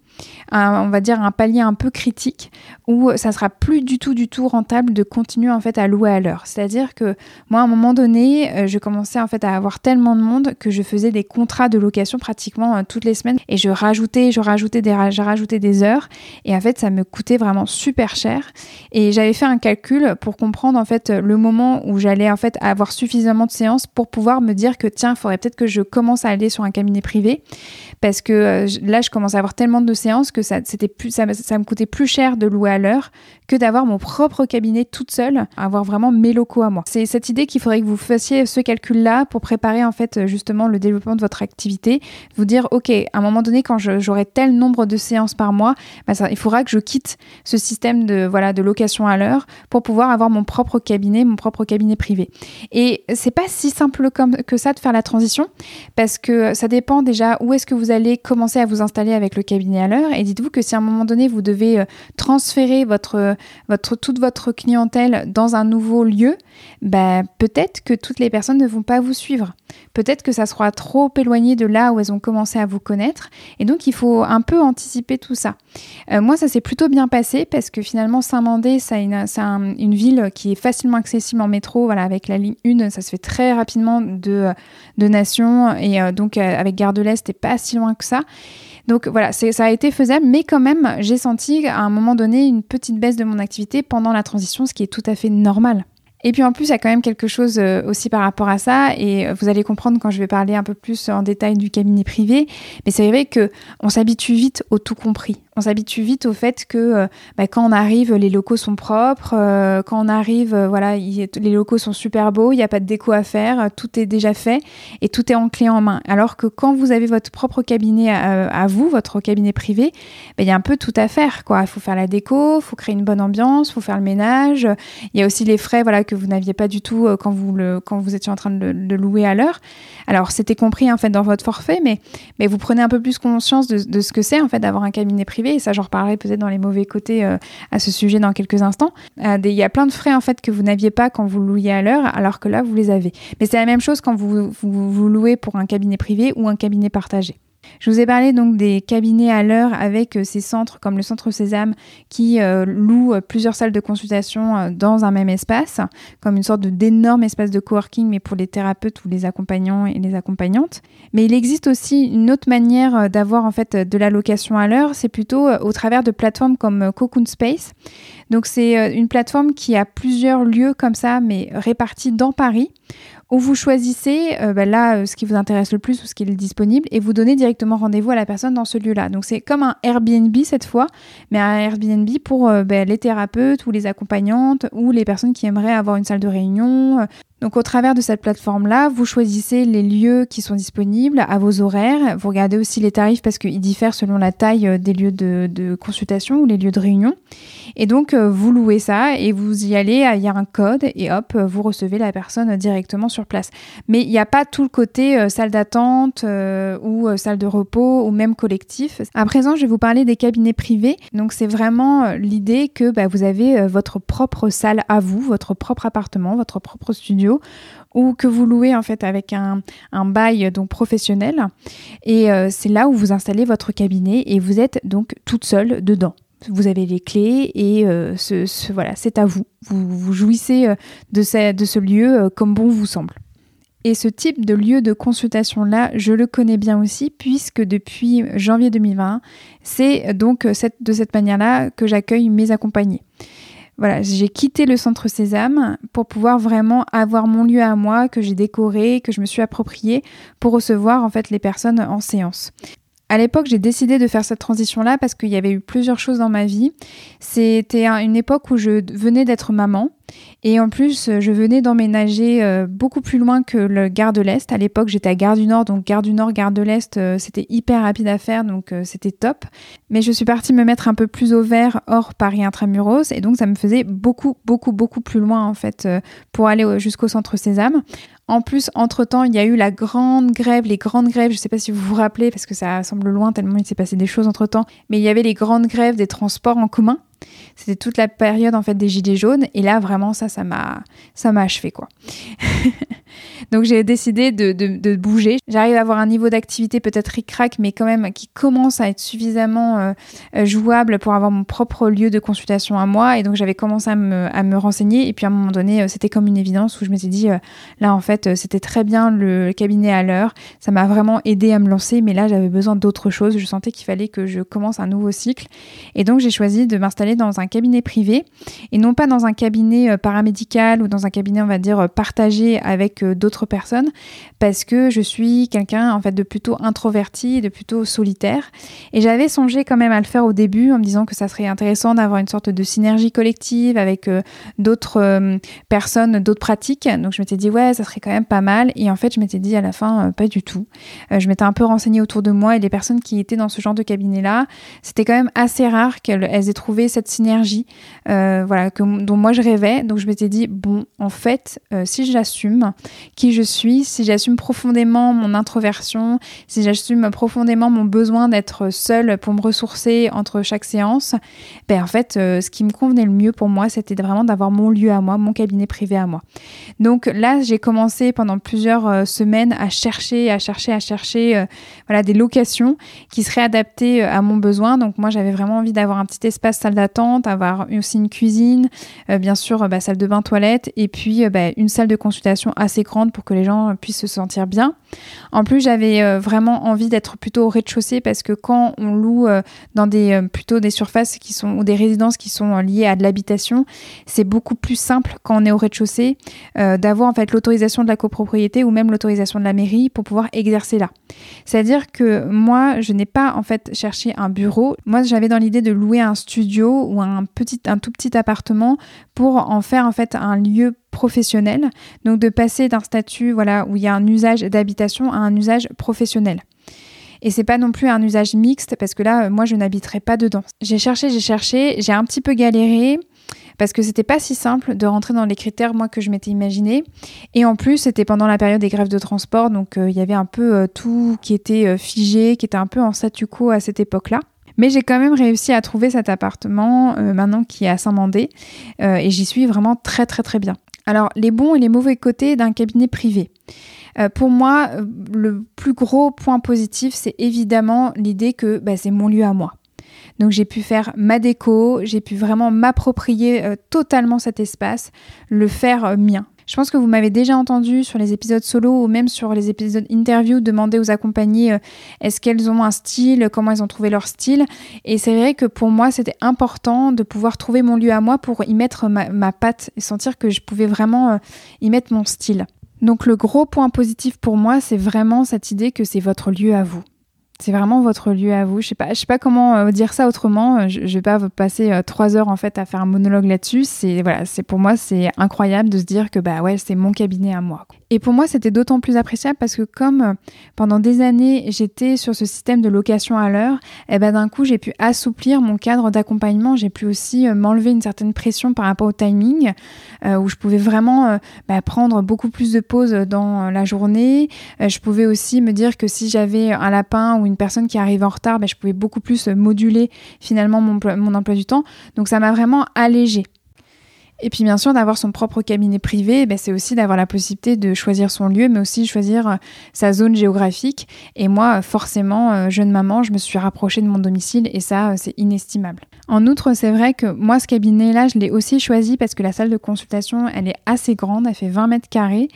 on va dire un palier un peu critique où ça sera plus du tout du tout rentable de continuer en fait à louer à l'heure. C'est-à-dire que moi à un moment donné, euh, je commençais en fait à avoir tellement de monde que je faisais des contrats de location pratiquement euh, toutes les semaines et je rajoutais, je rajoutais des, je rajoutais des heures et en fait ça me coûtait vraiment super cher et j'avais fait un calcul pour comprendre en fait le moment où j'allais en fait avoir suffisamment de séances pour pouvoir me dire que tiens, il faudrait peut-être que je commence à aller sur un cabinet privé parce que euh, là je commence à avoir tellement de séances que ça c'était plus ça, me coûtait plus cher de louer à l'heure que d'avoir mon propre cabinet toute seule, avoir vraiment mes locaux à moi. C'est cette idée qu'il faudrait que vous fassiez ce calcul-là pour préparer en fait justement le développement de votre activité. Vous dire, ok, à un moment donné, quand j'aurai tel nombre de séances par mois, bah il faudra que je quitte ce système de voilà de location à l'heure pour pouvoir avoir mon propre cabinet, mon propre cabinet privé. Et c'est pas si simple comme que ça de faire la transition parce que ça dépend déjà où est-ce que vous allez commencer à vous installer avec le cabinet à l'heure. Dites-vous que si à un moment donné vous devez euh, transférer votre votre toute votre clientèle dans un nouveau lieu, bah, peut-être que toutes les personnes ne vont pas vous suivre. Peut-être que ça sera trop éloigné de là où elles ont commencé à vous connaître. Et donc, il faut un peu anticiper tout ça. Euh, moi, ça s'est plutôt bien passé parce que finalement, Saint-Mandé, c'est une, ville qui est facilement accessible en métro. Voilà, avec la ligne 1, ça se fait très rapidement de, de Nation. Et euh, donc, euh, avec Gare de l'Est, c'est pas si loin que ça. Donc voilà, ça a été faisable, mais quand même, j'ai senti à un moment donné une petite baisse de mon activité pendant la transition, ce qui est tout à fait normal. Et puis en plus, il y a quand même quelque chose euh, aussi par rapport à ça, et euh, vous allez comprendre quand je vais parler un peu plus en détail du cabinet privé. Mais c'est vrai que on s'habitue vite au tout compris on s'habitue vite au fait que euh, bah, quand on arrive, les locaux sont propres, euh, quand on arrive, euh, voilà, les locaux sont super beaux, il n'y a pas de déco à faire, tout est déjà fait et tout est en clé en main. Alors que quand vous avez votre propre cabinet à, vous, votre cabinet privé, bah, il y a un peu tout à faire. Il faut faire la déco, il faut créer une bonne ambiance, il faut faire le ménage. Il y a aussi les frais voilà, que vous n'aviez pas du tout quand, vous le, quand vous étiez en train de, de louer à l'heure. Alors c'était compris en fait dans votre forfait, mais, mais vous prenez un peu plus conscience de, de ce que c'est en fait d'avoir un cabinet privé et ça j'en reparlerai peut-être dans les mauvais côtés euh, à ce sujet dans quelques instants. Euh, il y a plein de frais en fait que vous n'aviez pas quand vous louiez à l'heure, alors que là vous les avez. Mais c'est la même chose quand vous, vous louez pour un cabinet privé ou un cabinet partagé. Je vous ai parlé donc des cabinets à l'heure avec euh, ces centres comme le Centre Sésame qui euh, louent euh, plusieurs salles de consultation dans un même espace, comme une sorte d'énorme espace de coworking, mais pour les thérapeutes ou les accompagnants et les accompagnantes. Mais il existe aussi une autre manière d'avoir en fait de la location à l'heure, c'est plutôt au travers de plateformes comme Cocoon Space. Donc c'est une plateforme qui a plusieurs lieux comme ça, mais répartis dans Paris où vous choisissez euh, bah, là euh, ce qui vous intéresse le plus ou ce qui est disponible et vous donnez directement rendez-vous à la personne dans ce lieu-là. Donc c'est comme un Airbnb cette fois, mais un Airbnb pour euh, bah, les thérapeutes ou les accompagnantes ou les personnes qui aimeraient avoir une salle de réunion, donc au travers de cette plateforme-là, vous choisissez les lieux qui sont disponibles à vos horaires. Vous regardez aussi les tarifs parce qu'ils diffèrent selon la taille euh, des lieux de, consultation ou les lieux de réunion. Et donc euh, vous louez ça et vous y allez, il y a un code et hop, vous recevez la personne directement sur place. Mais il n'y a pas tout le côté euh, salle d'attente ou salle de repos ou même collectif. À présent, je vais vous parler des cabinets privés. Donc c'est vraiment l'idée que bah, vous avez votre propre salle à vous, votre propre appartement, votre propre studio ou que vous louez en fait avec un, bail donc professionnel. Et euh, c'est là où vous installez votre cabinet et vous êtes donc toute seule dedans. Vous avez les clés et euh, ce, voilà, c'est à vous. Vous, jouissez euh, de, ce, de ce lieu comme bon vous semble. Et ce type de lieu de consultation-là, je le connais bien aussi, puisque depuis janvier 2020, c'est donc de cette manière-là que j'accueille mes accompagnés voilà, j'ai quitté le centre Sésame pour pouvoir vraiment avoir mon lieu à moi que j'ai décoré, que je me suis approprié pour recevoir en fait les personnes en séance. À l'époque, j'ai décidé de faire cette transition-là parce qu'il y avait eu plusieurs choses dans ma vie. C'était une époque où je venais d'être maman et en plus, je venais d'emménager euh, beaucoup plus loin que le Gare de l'Est. À l'époque, j'étais à Gare du Nord, donc Gare du Nord, Gare de l'Est, euh, c'était hyper rapide à faire, donc euh, c'était top. Mais je suis partie me mettre un peu plus au vert hors Paris intramuros, et donc ça me faisait beaucoup, beaucoup, beaucoup plus loin en fait pour aller jusqu'au centre Sésame. En plus, entre-temps, il y a eu la grande grève, les grandes grèves, je ne sais pas si vous vous rappelez, parce que ça semble loin tellement il s'est passé des choses entre-temps, mais il y avait les grandes grèves des transports en commun. C'était toute la période en fait des gilets jaunes et là vraiment ça ça m'a ça m'a achevé quoi. Donc j'ai décidé de, de, bouger. J'arrive à avoir un niveau d'activité peut-être ric-rac mais quand même qui commence à être suffisamment euh, euh, jouable pour avoir mon propre lieu de consultation à moi et donc j'avais commencé à me, à me, renseigner et puis à un moment donné euh, c'était comme une évidence où je me suis dit là en fait c'était très bien le cabinet à l'heure. Ça m'a vraiment aidé à me lancer mais là j'avais besoin d'autre chose. Je sentais qu'il fallait que je commence un nouveau cycle et donc j'ai choisi de m'installer dans un cabinet privé et non pas dans un cabinet euh, paramédical ou dans un cabinet, on va dire, euh, partagé avec euh, d'autres personnes parce que je suis quelqu'un en fait de plutôt introverti, de plutôt solitaire et j'avais songé quand même à le faire au début en me disant que ça serait intéressant d'avoir une sorte de synergie collective avec d'autres personnes, d'autres pratiques. Donc je m'étais dit ouais, ça serait quand même pas mal et en fait je m'étais dit à la fin pas du tout. je m'étais un peu renseignée autour de moi et les personnes qui étaient dans ce genre de cabinet là, c'était quand même assez rare qu'elles aient trouvé cette synergie euh, voilà, dont moi je rêvais. Donc je m'étais dit, bon, en fait, euh, si j'assume qui je suis, si j'assume profondément mon introversion, si j'assume profondément mon besoin d'être seule pour me ressourcer entre chaque séance, ben en fait, euh, ce qui me convenait le mieux pour moi, c'était vraiment d'avoir mon lieu à moi, mon cabinet privé à moi. Donc là, j'ai commencé pendant plusieurs semaines à chercher, à chercher, à chercher voilà, des locations qui seraient adaptées à mon besoin. Donc moi, j'avais vraiment envie d'avoir un petit espace salle d'attente, avoir aussi une cuisine, euh, bien sûr, bah, salle de bain, toilette, et puis euh, bah, une salle de consultation assez grande pour que les gens puissent se sentir bien. En plus, j'avais euh, vraiment envie d'être plutôt au rez-de-chaussée parce que quand on loue dans des plutôt des surfaces qui sont ou des résidences qui sont liées à de l'habitation, c'est beaucoup plus simple quand on est au rez-de-chaussée d'avoir en fait l'autorisation de la copropriété ou même l'autorisation de la mairie pour pouvoir exercer là. C'est-à-dire que moi, je n'ai pas en fait cherché un bureau. Moi, j'avais dans l'idée de louer un studio ou un petit un tout petit appartement pour en faire en fait un lieu professionnel. Donc de passer d'un statut voilà où il y a un usage d'habitation à un usage professionnel. Et c'est pas non plus un usage mixte parce que là, moi, je n'habiterai pas dedans. J'ai cherché, j'ai cherché, j'ai un petit peu galéré parce que c'était pas si simple de rentrer dans les critères moi que je m'étais imaginé et en plus c'était pendant la période des grèves de transport donc euh, il y avait un peu euh, tout qui était euh, figé qui était un peu en statu quo à cette époque-là mais j'ai quand même réussi à trouver cet appartement euh, maintenant qui est à Saint-Mandé euh, et j'y suis vraiment très très très bien. Alors les bons et les mauvais côtés d'un cabinet privé. Euh, pour moi, le plus gros point positif, c'est évidemment l'idée que bah, c'est mon lieu à moi. Donc j'ai pu faire ma déco, j'ai pu vraiment m'approprier totalement cet espace, le faire mien. Je pense que vous m'avez déjà entendu sur les épisodes solo ou même sur les épisodes interview demander aux accompagnées euh, est-ce qu'elles ont un style, comment elles ont trouvé leur style. Et c'est vrai que pour moi, c'était important de pouvoir trouver mon lieu à moi pour y mettre ma, patte et sentir que je pouvais vraiment euh, y mettre mon style. Donc le gros point positif pour moi, c'est vraiment cette idée que c'est votre lieu à vous c'est vraiment votre lieu à vous. Je sais pas, je sais pas comment euh, dire ça autrement. Je, je vais pas passer euh, trois heures en fait à faire un monologue là-dessus. C'est voilà, c'est pour moi c'est incroyable de se dire que bah ouais, c'est mon cabinet à moi. Et pour moi, c'était d'autant plus appréciable parce que comme euh, pendant des années, j'étais sur ce système de location à l'heure, eh ben d'un coup, j'ai pu assouplir mon cadre d'accompagnement. J'ai pu aussi m'enlever une certaine pression par rapport au timing, où je pouvais vraiment bah, prendre beaucoup plus de pauses dans la journée. je pouvais aussi me dire que si j'avais un lapin ou une personne qui arrive en retard, ben, je pouvais beaucoup plus moduler finalement mon, mon emploi du temps. Donc ça m'a vraiment allégé. Et puis bien sûr, d'avoir son propre cabinet privé, ben, c'est aussi d'avoir la possibilité de choisir son lieu, mais aussi choisir euh, sa zone géographique. Et moi, forcément, euh, jeune maman, je me suis rapprochée de mon domicile et ça, euh, c'est inestimable. En outre, c'est vrai que moi, ce cabinet-là, je l'ai aussi choisi parce que la salle de consultation, elle est assez grande, elle fait 20 mètres carrés.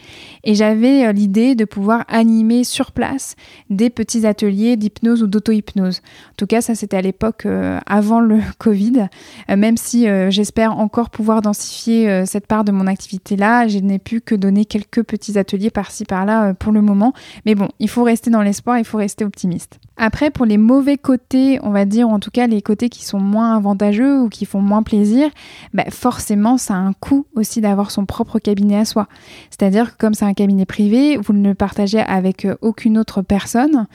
Et j'avais l'idée de pouvoir animer sur place des petits ateliers d'hypnose ou d'auto-hypnose. En tout cas, ça, c'était à l'époque avant le Covid, même si j'espère encore pouvoir densifier euh, cette part de mon activité-là. Je n'ai pu que donner quelques petits ateliers par-ci par-là euh, pour le moment. Mais bon, il faut rester dans l'espoir, il faut rester optimiste. Après, pour les mauvais côtés, on va dire, en tout cas les côtés qui sont moins avantageux ou qui font moins plaisir, bah forcément, ça a un coût aussi d'avoir son propre cabinet à soi. C'est-à-dire que comme c'est un cabinet privé, vous ne le partagez avec euh, aucune autre personne.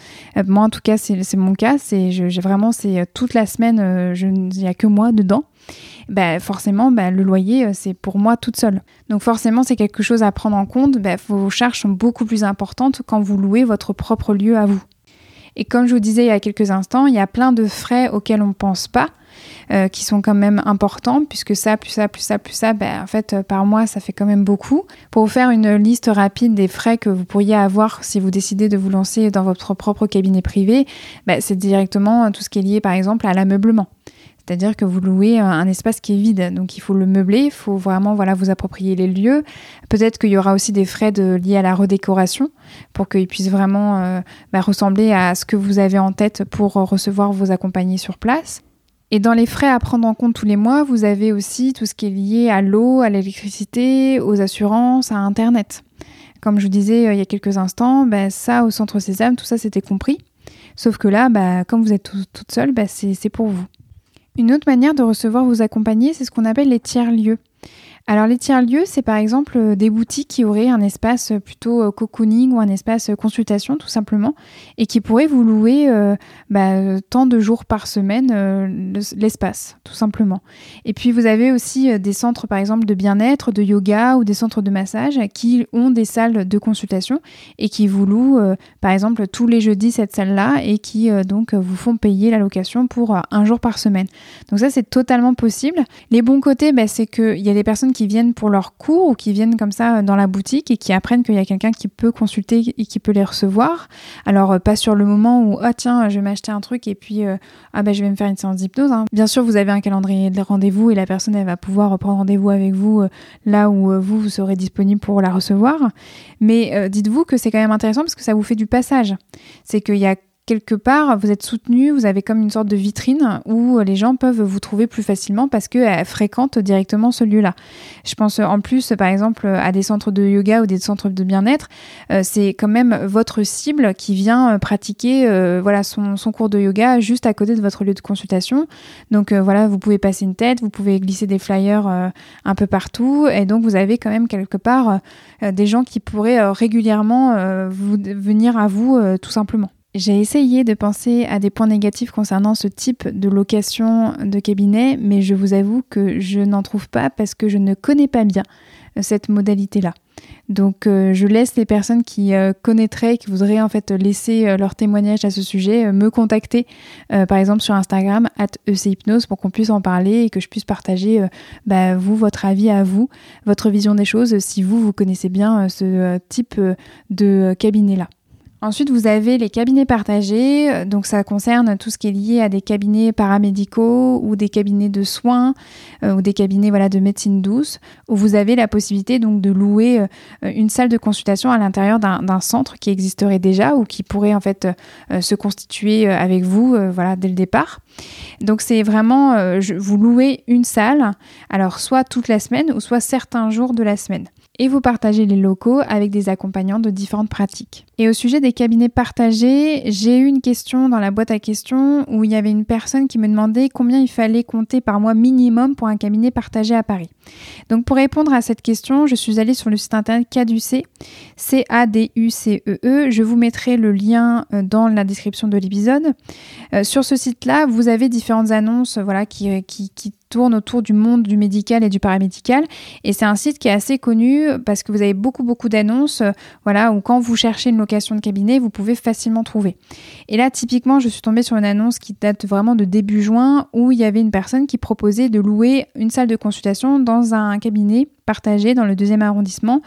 moi, en tout cas, c'est mon cas. C'est vraiment, c'est toute la semaine, il n'y a que moi dedans bah forcément, bah, le loyer, euh, c'est pour moi toute seule. Donc forcément, c'est quelque chose à prendre en compte. Bah, vos charges sont beaucoup plus importantes quand vous louez votre propre lieu à vous. Et comme je vous disais il y a quelques instants, il y a plein de frais auxquels on ne pense pas. euh, qui sont quand même importants, puisque ça, plus ça, plus ça, plus ça, ben, en fait, euh, par mois, ça fait quand même beaucoup. Pour vous faire une liste rapide des frais que vous pourriez avoir si vous décidez de vous lancer dans votre propre cabinet privé, ben, c'est directement tout ce qui est lié, par exemple, à l'ameublement. C'est-à-dire que vous louez un espace qui est vide, donc il faut le meubler, il faut vraiment voilà, vous approprier les lieux. Peut-être qu'il y aura aussi des frais liés à la redécoration pour qu'ils puissent vraiment euh, bah, ressembler à ce que vous avez en tête pour recevoir vos accompagnés sur place. Et dans les frais à prendre en compte tous les mois, vous avez aussi tout ce qui est lié à l'eau, à l'électricité, aux assurances, à Internet. Comme je vous disais euh, il y a quelques instants, bah, ça au centre Sésame, tout ça c'était compris. Sauf que là, bah, comme vous êtes toute seule, c'est pour vous. Une autre manière de recevoir vos accompagnés, c'est ce qu'on appelle les tiers-lieux. Alors les tiers-lieux, c'est par exemple euh, des boutiques qui auraient un espace euh, plutôt euh, cocooning ou un espace consultation tout simplement et qui pourraient vous louer bah, tant de jours par semaine l'espace tout simplement. Et puis vous avez aussi des centres par exemple de bien-être, de yoga ou des centres de massage qui ont des salles de consultation et qui vous louent par exemple tous les jeudis cette salle-là et qui donc vous font payer la location pour un jour par semaine. Donc ça c'est totalement possible. Les bons côtés, bah, c'est qu'il y a des personnes qui viennent pour leur cours ou qui viennent comme ça euh, dans la boutique et qui apprennent qu'il y a quelqu'un qui peut consulter et qui peut les recevoir. Alors, euh, pas sur le moment où, ah tiens, je vais m'acheter un truc et puis, euh, ah ben, je vais me faire une séance d'hypnose. Hein. Bien sûr, vous avez un calendrier de rendez-vous et la personne, elle va pouvoir prendre rendez-vous avec vous là où vous, vous serez disponible pour la recevoir. Mais dites-vous que c'est quand même intéressant parce que ça vous fait du passage. C'est qu'il y a quelque part, vous êtes soutenu, vous avez comme une sorte de vitrine où les gens peuvent vous trouver plus facilement parce qu'elles fréquentent directement ce lieu-là. Je pense en plus, par exemple, à des centres de yoga ou des centres de bien-être. Euh, c'est quand même votre cible qui vient pratiquer euh, son, cours de yoga juste à côté de votre lieu de consultation. Donc euh, voilà, vous pouvez passer une tête, vous pouvez glisser des flyers un peu partout. Et donc vous avez quand même quelque part des gens qui pourraient régulièrement venir à vous tout simplement. J'ai essayé de penser à des points négatifs concernant ce type de location de cabinet, mais je vous avoue que je n'en trouve pas parce que je ne connais pas bien euh, cette modalité-là. Donc euh, je laisse les personnes qui euh, connaîtraient, qui voudraient en fait laisser leur témoignage à ce sujet, me contacter par exemple sur Instagram at echypnose pour qu'on puisse en parler et que je puisse partager bah, vous, votre avis à vous, votre vision des choses si vous, vous connaissez bien ce type de cabinet-là. Ensuite, vous avez les cabinets partagés. Donc, ça concerne tout ce qui est lié à des cabinets paramédicaux ou des cabinets de soins euh, ou des cabinets voilà, de médecine douce où vous avez la possibilité donc de louer euh, une salle de consultation à l'intérieur d'un centre qui existerait déjà ou qui pourrait en fait euh, se constituer avec vous voilà, dès le départ. Donc, c'est vraiment, vous louez une salle, alors soit toute la semaine ou soit certains jours de la semaine et vous partagez les locaux avec des accompagnants de différentes pratiques. Et au sujet des cabinets partagés, j'ai eu une question dans la boîte à questions où il y avait une personne qui me demandait combien il fallait compter par mois minimum pour un cabinet partagé à Paris. Donc pour répondre à cette question, je suis allée sur le site internet Caducé, C-A-D-U-C-E-E. -E. Je vous mettrai le lien euh, dans la description de l'épisode. Euh, sur ce site-là, vous avez différentes annonces voilà, qui, qui, qui tourne autour du monde du médical et du paramédical. Et c'est un site qui est assez connu parce que vous avez beaucoup, beaucoup d'annonces, euh, voilà, où quand vous cherchez une location de cabinet, vous pouvez facilement trouver. Et là, typiquement, je suis tombée sur une annonce qui date vraiment de début juin où il y avait une personne qui proposait de louer une salle de consultation dans un cabinet partagé dans le deuxième arrondissement.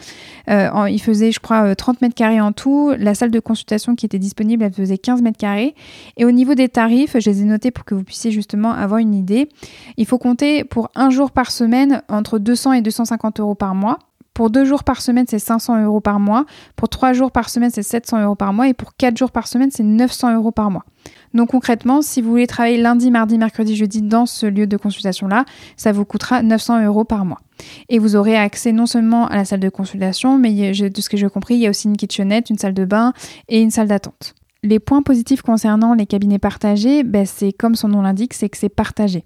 Euh, il faisait, je crois, 30 euh, mètres carrés en tout. La salle de consultation qui était disponible, elle faisait 15 mètres carrés. Et au niveau des tarifs, je les ai notés pour que vous puissiez justement avoir une idée. Il faut compter pour un jour par semaine entre 200 et 250 euros par mois. Pour deux jours par semaine, c'est 500 euros par mois. Pour trois jours par semaine, c'est 700 euros par mois. Et pour quatre jours par semaine, c'est 900 euros par mois. Donc concrètement, si vous voulez travailler lundi, mardi, mercredi, jeudi dans ce lieu de consultation-là, ça vous coûtera 900 euros par mois. Et vous aurez accès non seulement à la salle de consultation, mais de ce que j'ai compris, il y a aussi une kitchenette, une salle de bain et une salle d'attente. Les points positifs concernant les cabinets partagés, ben, c'est comme son nom l'indique, c'est que c'est partagé.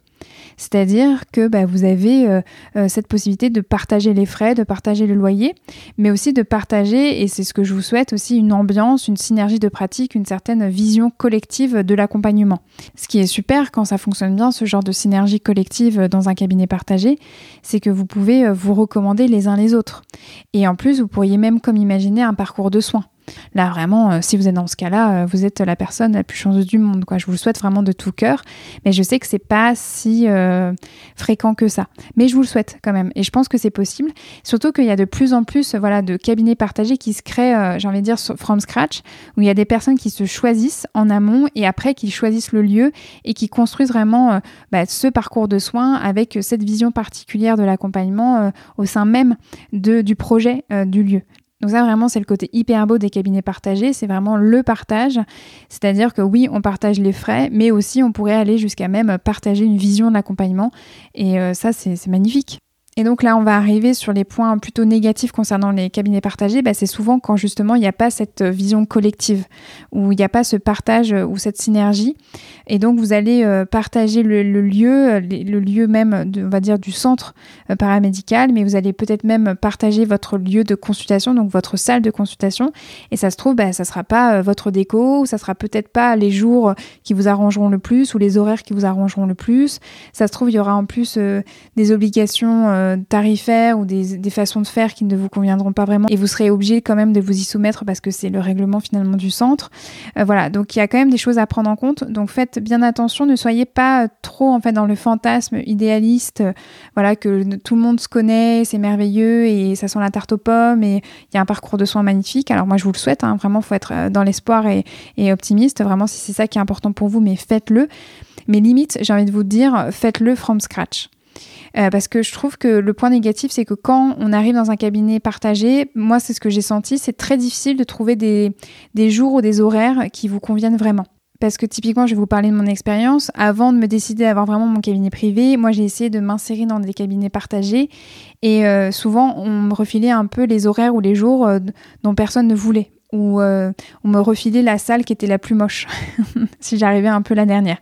C'est-à-dire que bah, vous avez euh, euh, cette possibilité de partager les frais, de partager le loyer, mais aussi de partager, et c'est ce que je vous souhaite aussi, une ambiance, une synergie de pratique, une certaine vision collective de l'accompagnement. Ce qui est super quand ça fonctionne bien, ce genre de synergie collective dans un cabinet partagé, c'est que vous pouvez euh, vous recommander les uns les autres. Et en plus, vous pourriez même comme imaginer un parcours de soins. Là, vraiment, si vous êtes dans ce cas-là, vous êtes la personne la plus chanceuse du monde. Quoi. Je vous le souhaite vraiment de tout cœur, mais je sais que c'est pas si fréquent que ça. Mais je vous le souhaite quand même, et je pense que c'est possible. Surtout qu'il y a de plus en plus, voilà, de cabinets partagés qui se créent, j'ai envie de dire, from scratch, où il y a des personnes qui se choisissent en amont et après qui choisissent le lieu et qui construisent vraiment bah, ce parcours de soins avec cette vision particulière de l'accompagnement euh, au sein même du projet euh, du lieu. Donc ça vraiment c'est le côté hyper beau des cabinets partagés, c'est vraiment le partage, c'est-à-dire que oui on partage les frais, mais aussi on pourrait aller jusqu'à même partager une vision de l'accompagnement. Et euh, ça c'est magnifique. Et donc là, on va arriver sur les points plutôt négatifs concernant les cabinets partagés. Bah, c'est souvent quand justement il n'y a pas cette vision collective, où il n'y a pas ce partage ou cette synergie. Et donc vous allez euh, partager le, lieu, le lieu même, on va dire, du centre euh, paramédical, mais vous allez peut-être même partager votre lieu de consultation, donc votre salle de consultation. Et ça se trouve, bah, ça ne sera pas euh, votre déco, ou ça sera peut-être pas les jours qui vous arrangeront le plus, ou les horaires qui vous arrangeront le plus. Ça se trouve, il y aura en plus des obligations tarifaires ou des, façons de faire qui ne vous conviendront pas vraiment et vous serez obligé quand même de vous y soumettre parce que c'est le règlement finalement du centre. Euh, voilà, donc il y a quand même des choses à prendre en compte. Donc faites bien attention, ne soyez pas trop en fait dans le fantasme idéaliste, euh, voilà que tout le monde se connaît, c'est merveilleux et ça sent la tarte aux pommes et il y a un parcours de soins magnifique. Alors moi je vous le souhaite, hein, vraiment faut être euh, dans l'espoir et, et optimiste, vraiment si c'est ça qui est important pour vous, mais faites-le. Mais limite, j'ai envie de vous dire, faites-le from scratch. Euh, parce que je trouve que le point négatif, c'est que quand on arrive dans un cabinet partagé, moi c'est ce que j'ai senti, c'est très difficile de trouver des, jours ou des horaires qui vous conviennent vraiment. Parce que typiquement, je vais vous parler de mon expérience. Avant de me décider d'avoir vraiment mon cabinet privé, moi j'ai essayé de m'insérer dans des cabinets partagés et euh, souvent on me refilait un peu les horaires ou les jours euh, dont personne ne voulait ou on me refilait la salle qui était la plus moche, si j'arrivais un peu la dernière.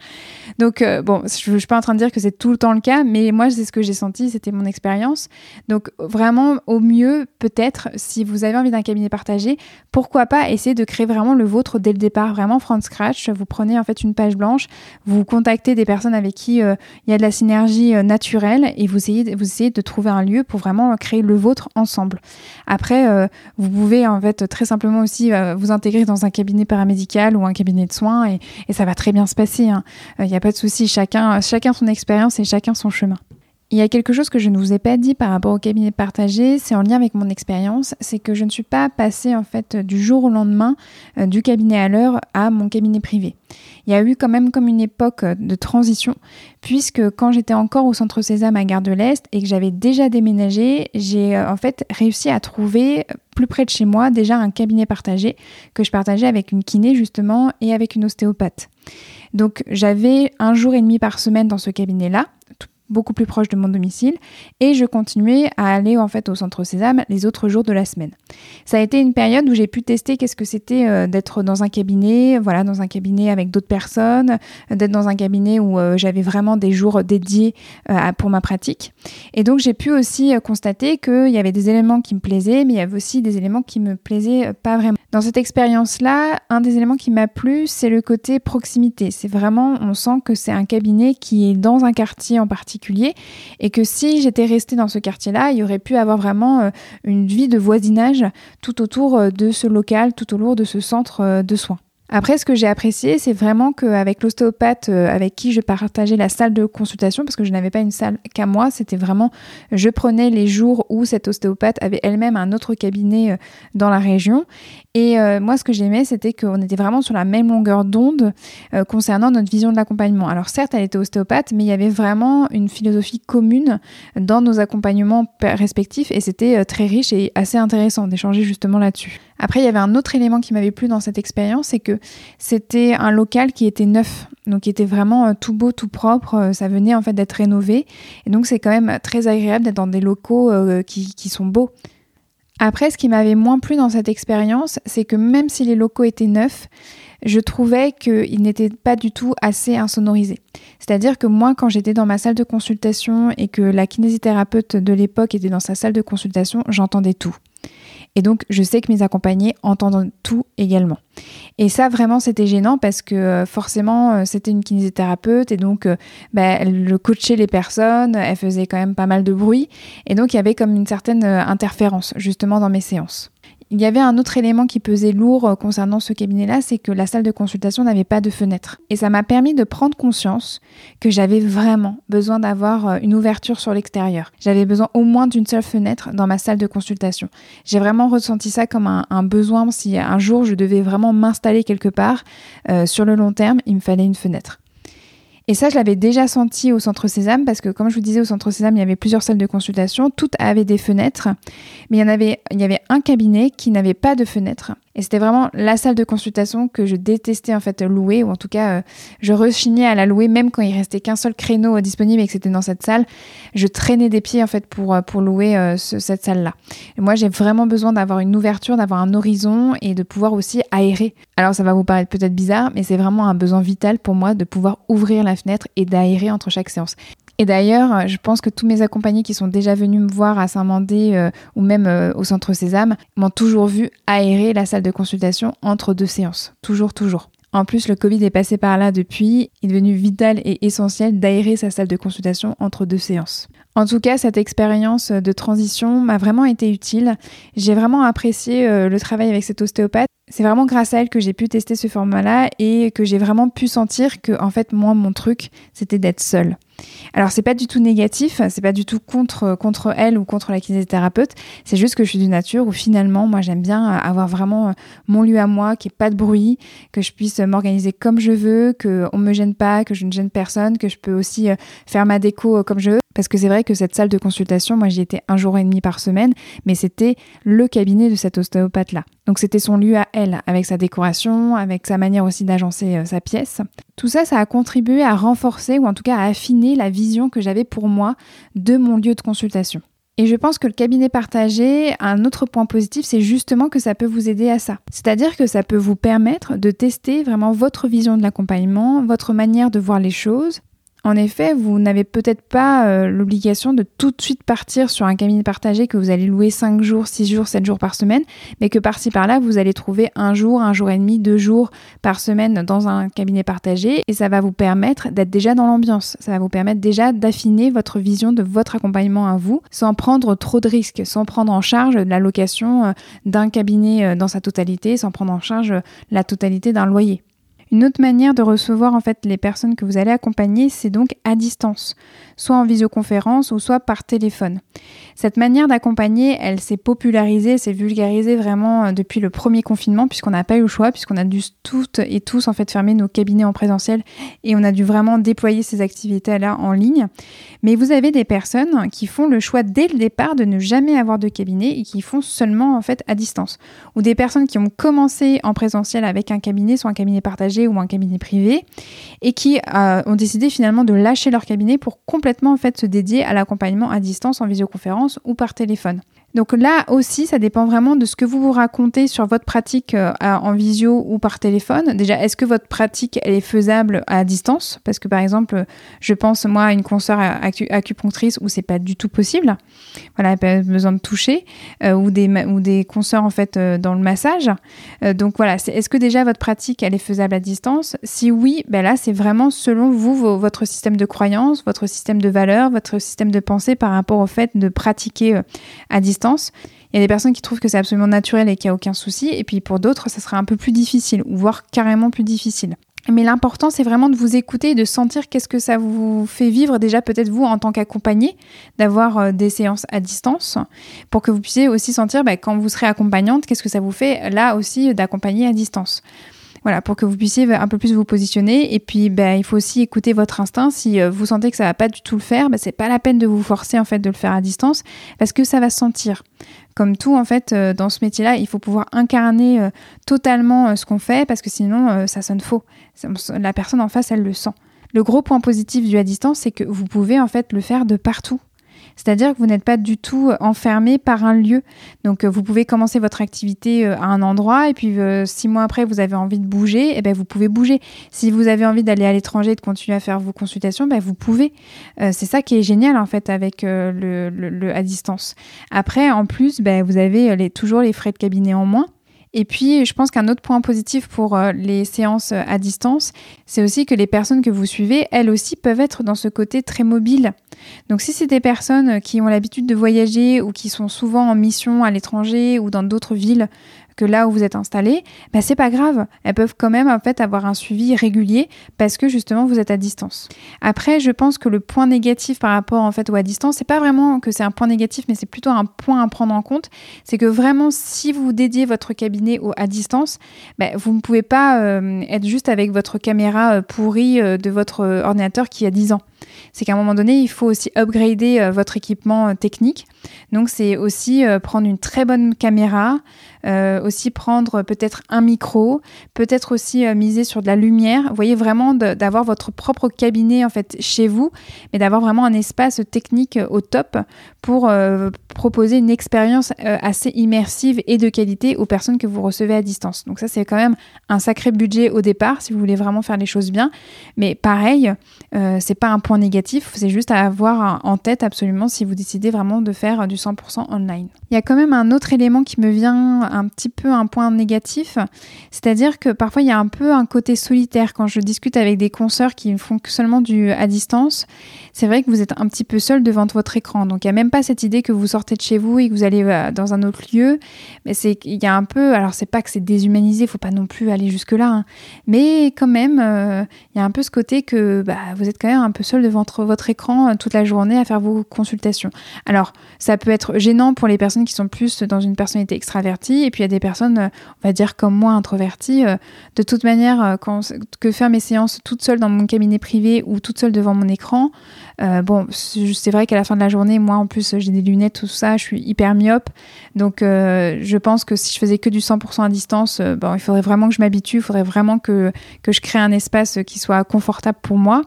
Donc, euh, bon, je ne suis pas en train de dire que c'est tout le temps le cas, mais moi, c'est ce que j'ai senti, c'était mon expérience. Donc, vraiment, au mieux, peut-être, si vous avez envie d'un cabinet partagé, pourquoi pas essayer de créer vraiment le vôtre dès le départ, vraiment from scratch. Vous prenez en fait une page blanche, vous contactez des personnes avec qui euh, il y a de la synergie euh, naturelle et vous essayez, de trouver un lieu pour vraiment créer le vôtre ensemble. Après, vous pouvez en fait très simplement aussi vous intégrer dans un cabinet paramédical ou un cabinet de soins et, ça va très bien se passer. Il hein. n'y a pas de souci, chacun, chacun son expérience et chacun son chemin. Il y a quelque chose que je ne vous ai pas dit par rapport au cabinet partagé, c'est en lien avec mon expérience, c'est que je ne suis pas passée en fait du jour au lendemain euh, du cabinet à l'heure à mon cabinet privé. Il y a eu quand même comme une époque euh, de transition, puisque quand j'étais encore au centre Sésame à Gare de l'Est et que j'avais déjà déménagé, j'ai euh, en fait réussi à trouver plus près de chez moi déjà un cabinet partagé que je partageais avec une kiné justement et avec une ostéopathe. Donc j'avais un jour et demi par semaine dans ce cabinet-là, beaucoup plus proche de mon domicile et je continuais à aller en fait au centre Sésame les autres jours de la semaine. Ça a été une période où j'ai pu tester qu'est-ce que c'était euh, d'être dans un cabinet, voilà, dans un cabinet avec d'autres personnes, d'être dans un cabinet où euh, j'avais vraiment des jours dédiés euh, pour ma pratique. Et donc j'ai pu aussi constater qu'il y avait des éléments qui me plaisaient, mais il y avait aussi des éléments qui me plaisaient pas vraiment. Dans cette expérience-là, un des éléments qui m'a plu, c'est le côté proximité. C'est vraiment, on sent que c'est un cabinet qui est dans un quartier en particulier et que si j'étais restée dans ce quartier-là, il y aurait pu avoir vraiment euh, une vie de voisinage tout autour euh, de ce local, tout autour de ce centre euh, de soins. Après, ce que j'ai apprécié, c'est vraiment qu'avec l'ostéopathe avec qui je partageais la salle de consultation, parce que je n'avais pas une salle qu'à moi, c'était vraiment, je prenais les jours où cette ostéopathe avait elle-même un autre cabinet dans la région. Et euh, moi, ce que j'aimais, c'était qu'on était vraiment sur la même longueur d'onde euh, concernant notre vision de l'accompagnement. Alors certes, elle était ostéopathe, mais il y avait vraiment une philosophie commune dans nos accompagnements respectifs et c'était euh, très riche et assez intéressant d'échanger justement là-dessus. Après, il y avait un autre élément qui m'avait plu dans cette expérience, c'est que c'était un local qui était neuf, donc qui était vraiment tout beau, tout propre. Ça venait en fait d'être rénové, et donc c'est quand même très agréable d'être dans des locaux qui, qui sont beaux. Après, ce qui m'avait moins plu dans cette expérience, c'est que même si les locaux étaient neufs, je trouvais qu'ils n'étaient pas du tout assez insonorisés. C'est-à-dire que moi, quand j'étais dans ma salle de consultation et que la kinésithérapeute de l'époque était dans sa salle de consultation, j'entendais tout. Et donc, je sais que mes accompagnés entendent tout également. Et ça, vraiment, c'était gênant parce que euh, forcément, euh, c'était une kinésithérapeute et donc, euh, bah, elle coachait les personnes, elle faisait quand même pas mal de bruit. Et donc, il y avait comme une certaine interférence justement dans mes séances. Il y avait un autre élément qui pesait lourd euh, concernant ce cabinet-là, c'est que la salle de consultation n'avait pas de fenêtre. Et ça m'a permis de prendre conscience que j'avais vraiment besoin d'avoir euh, une ouverture sur l'extérieur. J'avais besoin au moins d'une seule fenêtre dans ma salle de consultation. J'ai vraiment ressenti ça comme un, besoin si un jour je devais vraiment m'installer quelque part euh, sur le long terme, il me fallait une fenêtre. Et ça, je l'avais déjà senti au Centre Sésame, parce que comme je vous disais, au Centre Sésame, il y avait plusieurs salles de consultation, toutes avaient des fenêtres, mais il y en avait, il y avait un cabinet qui n'avait pas de fenêtre. Et c'était vraiment la salle de consultation que je détestais en fait louer, ou en tout cas, euh, je rechignais à la louer, même quand il restait qu'un seul créneau disponible et que c'était dans cette salle. Je traînais des pieds en fait pour, euh, louer euh, cette salle-là. moi, j'ai vraiment besoin d'avoir une ouverture, d'avoir un horizon et de pouvoir aussi aérer. Alors, ça va vous paraître peut-être bizarre, mais c'est vraiment un besoin vital pour moi de pouvoir ouvrir la fenêtre et d'aérer entre chaque séance. Et d'ailleurs, euh, je pense que tous mes accompagnés qui sont déjà venus me voir à Saint-Mandé euh, ou même euh, au centre Sésame m'ont toujours vu aérer la salle de consultation entre deux séances. Toujours, toujours. En plus, le Covid est passé par là depuis. Il est devenu vital et essentiel d'aérer sa salle de consultation entre deux séances. En tout cas, cette expérience de transition m'a vraiment été utile. J'ai vraiment apprécié le travail avec cet ostéopathe. C'est vraiment grâce à elle que j'ai pu tester ce format-là et que j'ai vraiment pu sentir que, en fait, moi, mon truc, c'était d'être seule. Alors c'est pas du tout négatif, c'est pas du tout contre contre elle ou contre la kinésithérapeute, c'est juste que je suis d'une nature où finalement moi j'aime bien avoir vraiment mon lieu à moi, n'y ait pas de bruit, que je puisse m'organiser comme je veux, que on me gêne pas, que je ne gêne personne, que je peux aussi euh, faire ma déco euh, comme je veux parce que c'est vrai que cette salle de consultation, moi j'y étais un jour et demi par semaine, mais c'était le cabinet de cet ostéopathe là. Donc c'était son lieu à elle, avec sa décoration, avec sa manière aussi d'agencer euh, sa pièce. Tout ça, ça a contribué à renforcer ou en tout cas à affiner la vision que j'avais pour moi de mon lieu de consultation. Et je pense que le cabinet partagé, un autre point positif, c'est justement que ça peut vous aider à ça. C'est-à-dire que ça peut vous permettre de tester vraiment votre vision de l'accompagnement, votre manière de voir les choses, en effet, vous n'avez peut-être pas euh, l'obligation de tout de suite partir sur un cabinet partagé que vous allez louer 5 jours, 6 jours, 7 jours par semaine, mais que par-ci par-là, vous allez trouver un jour, un jour et demi, deux jours par semaine dans un cabinet partagé et ça va vous permettre d'être déjà dans l'ambiance. Ça va vous permettre déjà d'affiner votre vision de votre accompagnement à vous sans prendre trop de risques, sans prendre en charge la location euh, d'un cabinet euh, dans sa totalité, sans prendre en charge la totalité d'un loyer. Une autre manière de recevoir en fait les personnes que vous allez accompagner, c'est donc à distance, soit en visioconférence ou soit par téléphone. Cette manière d'accompagner, elle s'est popularisée, s'est vulgarisée vraiment euh, depuis le premier confinement puisqu'on n'a pas eu le choix, puisqu'on a dû toutes et tous en fait fermer nos cabinets en présentiel et on a dû vraiment déployer ces activités-là en ligne. Mais vous avez des personnes qui font le choix dès le départ de ne jamais avoir de cabinet et qui font seulement en fait à distance. Ou des personnes qui ont commencé en présentiel avec un cabinet, soit un cabinet partagé ou un cabinet privé, et qui euh, ont décidé finalement de lâcher leur cabinet pour complètement en fait se dédier à l'accompagnement à distance en visioconférence ou par téléphone. Donc là aussi, ça dépend vraiment de ce que vous vous racontez sur votre pratique euh, en visio ou par téléphone. Déjà, est-ce que votre pratique elle est faisable à distance? Parce que par exemple, je pense moi à une consoeur acupunctrice où c'est pas du tout possible. Voilà, elle a besoin de toucher euh, ou des ou des consoeurs en fait euh, dans le massage. donc voilà, est-ce que déjà votre pratique elle est faisable à distance? Si oui, ben là c'est vraiment selon vous votre système de croyance, votre système de valeurs, votre système de pensée par rapport au fait de pratiquer à distance il y a des personnes qui trouvent que c'est absolument naturel et qu'il n'y a aucun souci, et puis pour d'autres, ça sera un peu plus difficile, voire carrément plus difficile. Mais l'important, c'est vraiment de vous écouter et de sentir qu'est-ce que ça vous fait vivre déjà peut-être vous en tant qu'accompagné, d'avoir euh, des séances à distance, pour que vous puissiez aussi sentir bah, quand vous serez accompagnante, qu'est-ce que ça vous fait là aussi d'accompagner à distance. Voilà, pour que vous puissiez un peu plus vous positionner. Et puis, ben, il faut aussi écouter votre instinct. Si euh, vous sentez que ça va pas du tout le faire, ben, c'est pas la peine de vous forcer en fait de le faire à distance, parce que ça va se sentir. Comme tout en fait euh, dans ce métier-là, il faut pouvoir incarner euh, totalement ce qu'on fait, parce que sinon ça sonne faux. La personne en face, elle le sent. Le gros point positif du à distance, c'est que vous pouvez en fait le faire de partout. C'est-à-dire que vous n'êtes pas du tout euh, enfermé par un lieu. Donc euh, vous pouvez commencer votre activité euh, à un endroit et puis six mois après vous avez envie de bouger, et eh ben vous pouvez bouger. Si vous avez envie d'aller à l'étranger et de continuer à faire vos consultations, ben vous pouvez. c'est ça qui est génial en fait avec le, à distance. Après en plus, ben, vous avez toujours les frais de cabinet en moins. Et puis, je pense qu'un autre point positif pour euh, les séances à distance, c'est aussi que les personnes que vous suivez, elles aussi peuvent être dans ce côté très mobile. Donc si c'est des personnes qui ont l'habitude de voyager ou qui sont souvent en mission à l'étranger ou dans d'autres villes que là où vous êtes installé, bah c'est pas grave. Elles peuvent quand même en fait avoir un suivi régulier parce que justement vous êtes à distance. Après, je pense que le point négatif par rapport en fait ou à distance, c'est pas vraiment que c'est un point négatif, mais c'est plutôt un point à prendre en compte. C'est que vraiment, si vous dédiez votre cabinet à distance, bah, vous ne pouvez pas euh, être juste avec votre caméra euh, pourrie euh, de votre ordinateur qui a 10 ans c'est qu'à un moment donné, il faut aussi upgrader votre équipement technique. Donc c'est aussi prendre une très bonne caméra, euh, aussi prendre peut-être un micro, peut-être aussi euh, miser sur de la lumière. Vous voyez vraiment d'avoir votre propre cabinet en fait chez vous, mais d'avoir vraiment un espace technique au top pour euh, proposer une expérience assez immersive et de qualité aux personnes que vous recevez à distance. Donc ça c'est quand même un sacré budget au départ si vous voulez vraiment faire les choses bien, mais pareil, c'est pas un point négatif, c'est juste à avoir en tête absolument si vous décidez vraiment de faire du 100% online. Il y a quand même un autre élément qui me vient un petit peu un point négatif, c'est-à-dire que parfois il y a un peu un côté solitaire quand je discute avec des consoeurs qui font que seulement du à distance. C'est vrai que vous êtes un petit peu seul devant votre écran, donc il n'y a même pas cette idée que vous sortez de chez vous et que vous allez euh, dans un autre lieu. Mais c'est il y a un peu, alors c'est pas que c'est déshumanisé, faut pas non plus aller jusque là, hein. mais quand même euh, il y a un peu ce côté que bah, vous êtes quand même un peu seul devant votre écran euh, toute la journée à faire vos consultations. Alors ça peut être gênant pour les personnes qui sont plus dans une personnalité extravertie et puis il y a des personnes, euh, on va dire comme moi, introverties. Euh, de toute manière, euh, que faire mes séances toute seule dans mon cabinet privé ou toute seule devant mon écran, bon, c'est vrai qu'à la fin de la journée, moi en plus j'ai des lunettes, tout ça, je suis hyper myope. Donc je pense que si je faisais que du 100% à distance, bon, il faudrait vraiment que je m'habitue, il faudrait vraiment que, que je crée un espace qui soit confortable pour moi.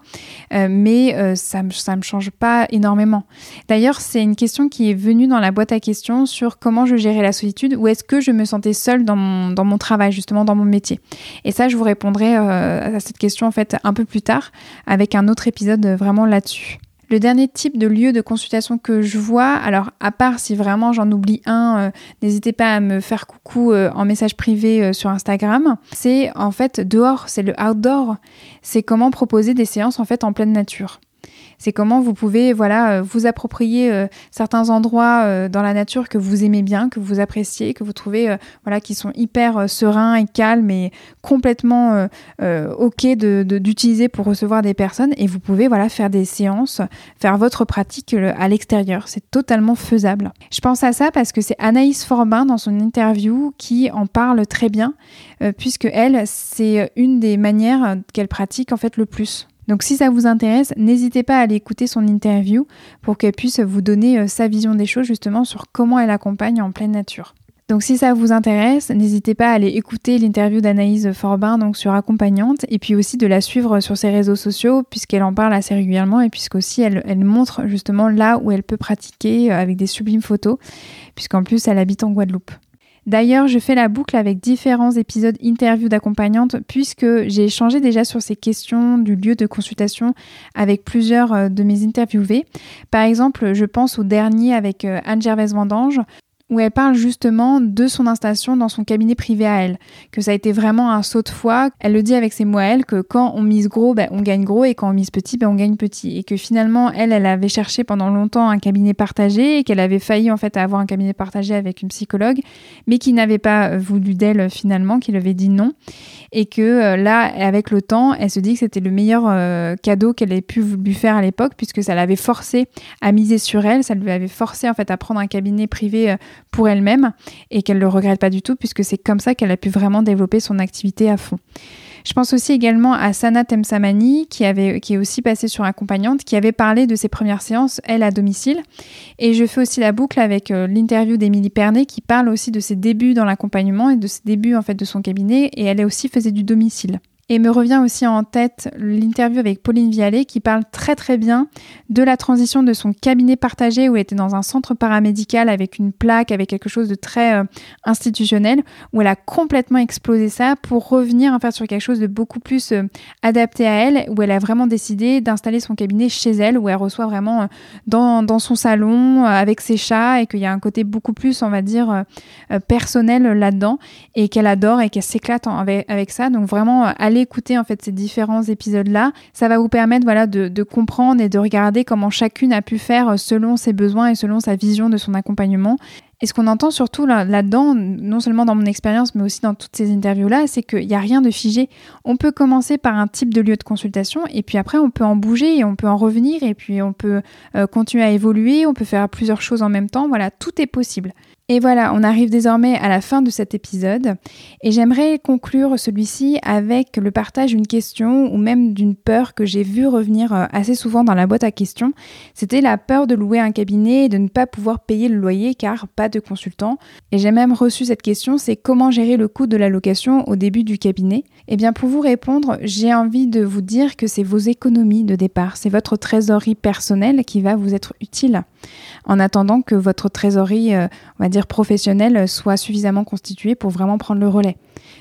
mais ça ne me, ça me change pas énormément. D'ailleurs, c'est une question qui est venue dans la boîte à questions sur comment je gérais la solitude ou est-ce que je me sentais seule dans mon, dans mon travail, justement dans mon métier Et ça, je vous répondrai euh, à cette question en fait un peu plus tard avec un autre épisode euh, vraiment là-dessus. Le dernier type de lieu de consultation que je vois, alors à part si vraiment j'en oublie un, euh, n'hésitez pas à me faire coucou en message privé sur Instagram, c'est en fait dehors, c'est le outdoor, c'est comment proposer des séances en fait en pleine nature. C'est comment vous pouvez voilà euh, vous approprier euh, certains endroits euh, dans la nature que vous aimez bien, que vous appréciez, que vous trouvez voilà qui sont hyper sereins et calmes et complètement ok de d'utiliser pour recevoir des personnes et vous pouvez voilà faire des séances, faire votre pratique à l'extérieur. C'est totalement faisable. Je pense à ça parce que c'est Anaïs Forbin dans son interview qui en parle très bien puisque elle c'est une des manières qu'elle pratique en fait le plus. Donc si ça vous intéresse, n'hésitez pas à aller écouter son interview pour qu'elle puisse vous donner euh, sa vision des choses justement sur comment elle accompagne en pleine nature. Donc si ça vous intéresse, n'hésitez pas à aller écouter l'interview d'Anaïse Forbin donc sur accompagnante et puis aussi de la suivre sur ses réseaux sociaux puisqu'elle en parle assez régulièrement et puisqu'aussi elle, elle montre justement là où elle peut pratiquer euh, avec des sublimes photos puisqu'en plus elle habite en Guadeloupe. D'ailleurs, je fais la boucle avec différents épisodes interviews d'accompagnantes puisque j'ai échangé déjà sur ces questions du lieu de consultation avec plusieurs euh, de mes interviewés. Par exemple, je pense au dernier avec euh, Anne Gervaise Vendange où elle parle justement de son installation dans son cabinet privé à elle, que ça a été vraiment un saut de foi. Elle le dit avec ses mots à elle que quand on mise gros, ben, on gagne gros et quand on mise petit, ben, on gagne petit. Et que finalement, elle, elle avait cherché pendant longtemps un cabinet partagé et qu'elle avait failli en fait avoir un cabinet partagé avec une psychologue, mais qui n'avait pas voulu d'elle finalement, qui lui avait dit non. Et que euh, là, avec le temps, elle se dit que c'était le meilleur euh, cadeau qu'elle ait pu lui faire à l'époque, puisque ça l'avait forcé à miser sur elle, ça lui avait forcé en fait à prendre un cabinet privé euh, pour elle-même et qu'elle ne le regrette pas du tout puisque c'est comme ça qu'elle a pu vraiment développer son activité à fond. Je pense aussi également à Sana Temsamani, qui, avait, qui est aussi passée sur accompagnante, qui avait parlé de ses premières séances, elle, à domicile. Et je fais aussi la boucle avec euh, l'interview d'Émilie Pernet, qui parle aussi de ses débuts dans l'accompagnement et de ses débuts, en fait, de son cabinet. Et elle aussi faisait du domicile. Et me revient aussi en tête l'interview avec Pauline Vialet qui parle très très bien de la transition de son cabinet partagé où elle était dans un centre paramédical avec une plaque, avec quelque chose de très euh, institutionnel, où elle a complètement explosé ça pour revenir en fait sur quelque chose de beaucoup plus euh, adapté à elle, où elle a vraiment décidé d'installer son cabinet chez elle, où elle reçoit vraiment euh, dans, dans, son salon avec ses chats et qu'il y a un côté beaucoup plus, on va dire, personnel là-dedans et qu'elle adore et qu'elle s'éclate avec, avec, ça. Donc vraiment, écouter en fait ces différents épisodes-là. Ça va vous permettre voilà, de, comprendre et de regarder comment chacune a pu faire selon ses besoins et selon sa vision de son accompagnement. Et ce qu'on entend surtout là-dedans, non seulement dans mon expérience, mais aussi dans toutes ces interviews-là, c'est qu'il n'y a rien de figé. On peut commencer par un type de lieu de consultation, et puis après, on peut en bouger, et on peut en revenir, et puis on peut euh, continuer à évoluer, on peut faire plusieurs choses en même temps. Voilà, tout est possible. Et voilà, on arrive désormais à la fin de cet épisode et j'aimerais conclure celui-ci avec le partage d'une question ou même d'une peur que j'ai vu revenir euh, assez souvent dans la boîte à questions. C'était la peur de louer un cabinet et de ne pas pouvoir payer le loyer car pas de consultant. Et j'ai même reçu cette question, c'est comment gérer le coût de la location au début du cabinet? Eh bien pour vous répondre, j'ai envie de vous dire que c'est vos économies de départ, c'est votre trésorerie personnelle qui va vous être utile en attendant que votre trésorerie, euh, on va dire professionnelle, soit suffisamment constituée pour vraiment prendre le relais.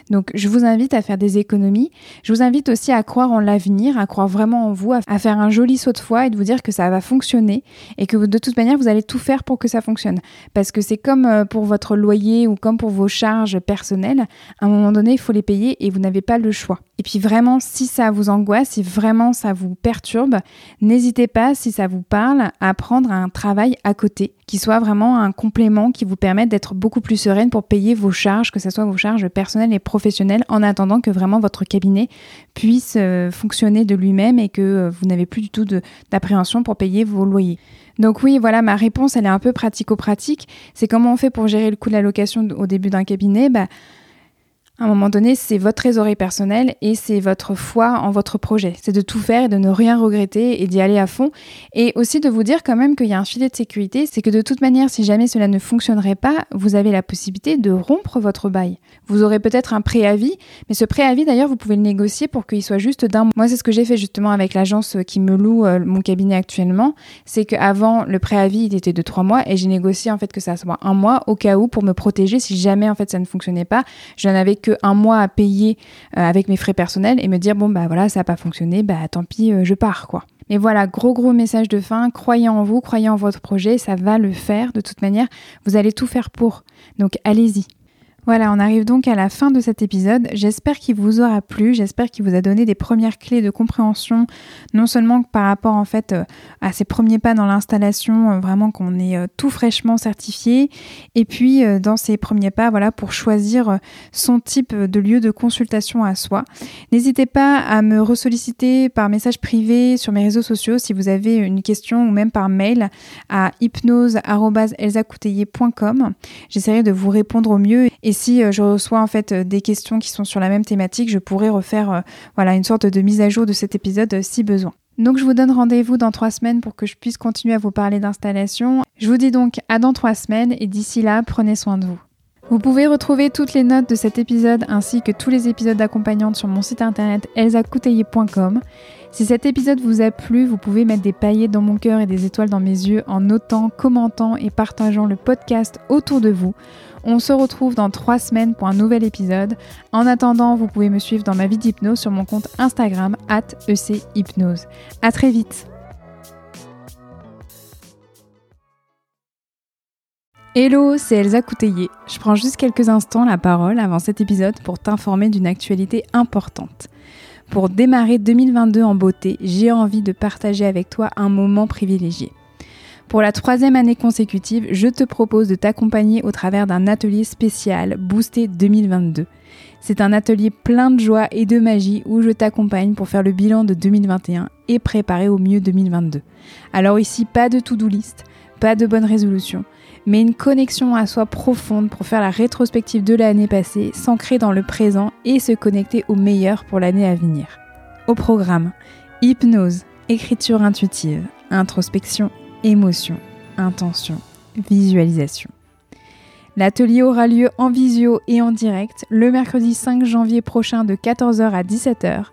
Donc je vous invite à faire des économies. Je vous invite aussi à croire en l'avenir, à croire vraiment en vous, à faire un joli saut de foi et de vous dire que ça va fonctionner et que de toute manière vous allez tout faire pour que ça fonctionne. Parce que c'est comme euh, pour votre loyer ou comme pour vos charges personnelles, à un moment donné il faut les payer et vous n'avez pas le choix. Et puis vraiment, si ça vous angoisse, si vraiment ça vous perturbe, n'hésitez pas, si ça vous parle, à prendre un travail à côté, qui soit vraiment un complément qui vous permette d'être beaucoup plus sereine pour payer vos charges, que ce soit vos charges personnelles et professionnelles, en attendant que vraiment votre cabinet puisse euh, fonctionner de lui-même et que euh, vous n'avez plus du tout d'appréhension pour payer vos loyers. Donc oui, voilà, ma réponse, elle est un peu pratico-pratique. C'est comment on fait pour gérer le coût de la location au début d'un cabinet? Bah, à un moment donné, c'est votre trésorerie personnelle et c'est votre foi en votre projet. C'est de tout faire et de ne rien regretter et d'y aller à fond. Et aussi de vous dire quand même qu'il y a un filet de sécurité, c'est que de toute manière, si jamais cela ne fonctionnerait pas, vous avez la possibilité de rompre votre bail. Vous aurez peut-être un préavis, mais ce préavis d'ailleurs, vous pouvez le négocier pour qu'il soit juste d'un mois. Moi, c'est ce que j'ai fait justement avec l'agence qui me loue euh, mon cabinet actuellement. C'est qu'avant, le préavis était de trois mois et j'ai négocié en fait que ça soit un mois au cas où pour me protéger si jamais en fait ça ne fonctionnait pas. Je n'avais que un mois à payer euh, avec mes frais personnels et me dire bon bah voilà ça n'a pas fonctionné, bah tant pis euh, je pars quoi. Mais voilà, gros gros message de fin, croyez en vous, croyez en votre projet, ça va le faire de toute manière, vous allez tout faire pour. Donc allez-y. Voilà, on arrive donc à la fin de cet épisode. J'espère qu'il vous aura plu, j'espère qu'il vous a donné des premières clés de compréhension, non seulement par rapport en fait euh, à ces premiers pas dans l'installation, euh, vraiment qu'on est euh, tout fraîchement certifié, et puis dans ces premiers pas, voilà, pour choisir son type de lieu de consultation à soi. N'hésitez pas à me ressolliciter par message privé sur mes réseaux sociaux si vous avez une question ou même par mail à hypnose@elsacouteiller.com. J'essaierai de vous répondre au mieux si euh, je reçois en fait euh, des questions qui sont sur la même thématique, je pourrais refaire euh, voilà une sorte de mise à jour de cet épisode si besoin. Donc je vous donne rendez-vous dans trois semaines pour que je puisse continuer à vous parler d'installation. Je vous dis donc à dans trois semaines et d'ici là, prenez soin de vous. Vous pouvez retrouver toutes les notes de cet épisode ainsi que tous les épisodes d'accompagnante sur mon site internet elsacouteiller.com. Si cet épisode vous a plu, vous pouvez mettre des paillettes dans mon cœur et des étoiles dans mes yeux en notant, commentant et partageant le podcast autour de vous. On se retrouve dans trois semaines pour un nouvel épisode. En attendant, vous pouvez me suivre dans ma vie d'hypnose sur mon compte Instagram at echypnose. À très vite Hello, c'est Elsa Couteillé. Je prends juste quelques instants la parole avant cet épisode pour t'informer d'une actualité importante. Pour démarrer 2022 en beauté, j'ai envie de partager avec toi un moment privilégié. Pour la troisième année consécutive, je te propose de t'accompagner au travers d'un atelier spécial Boosté 2022. C'est un atelier plein de joie et de magie où je t'accompagne pour faire le bilan de 2021 et préparer au mieux 2022. Alors ici, pas de to-do list, pas de bonne résolution, mais une connexion à soi profonde pour faire la rétrospective de l'année passée, s'ancrer dans le présent et se connecter au meilleur pour l'année à venir. Au programme, hypnose, écriture intuitive, introspection émotion, intention, visualisation. L'atelier aura lieu en visio et en direct le mercredi 5 janvier prochain de 14h à 17h.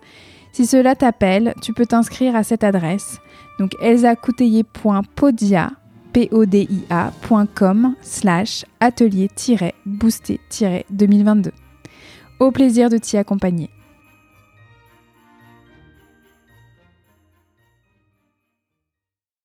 Si cela t'appelle, tu peux t'inscrire à cette adresse. Donc elsacoutelier.podia.com slash atelier-boosté-2022. Au plaisir de t'y accompagner.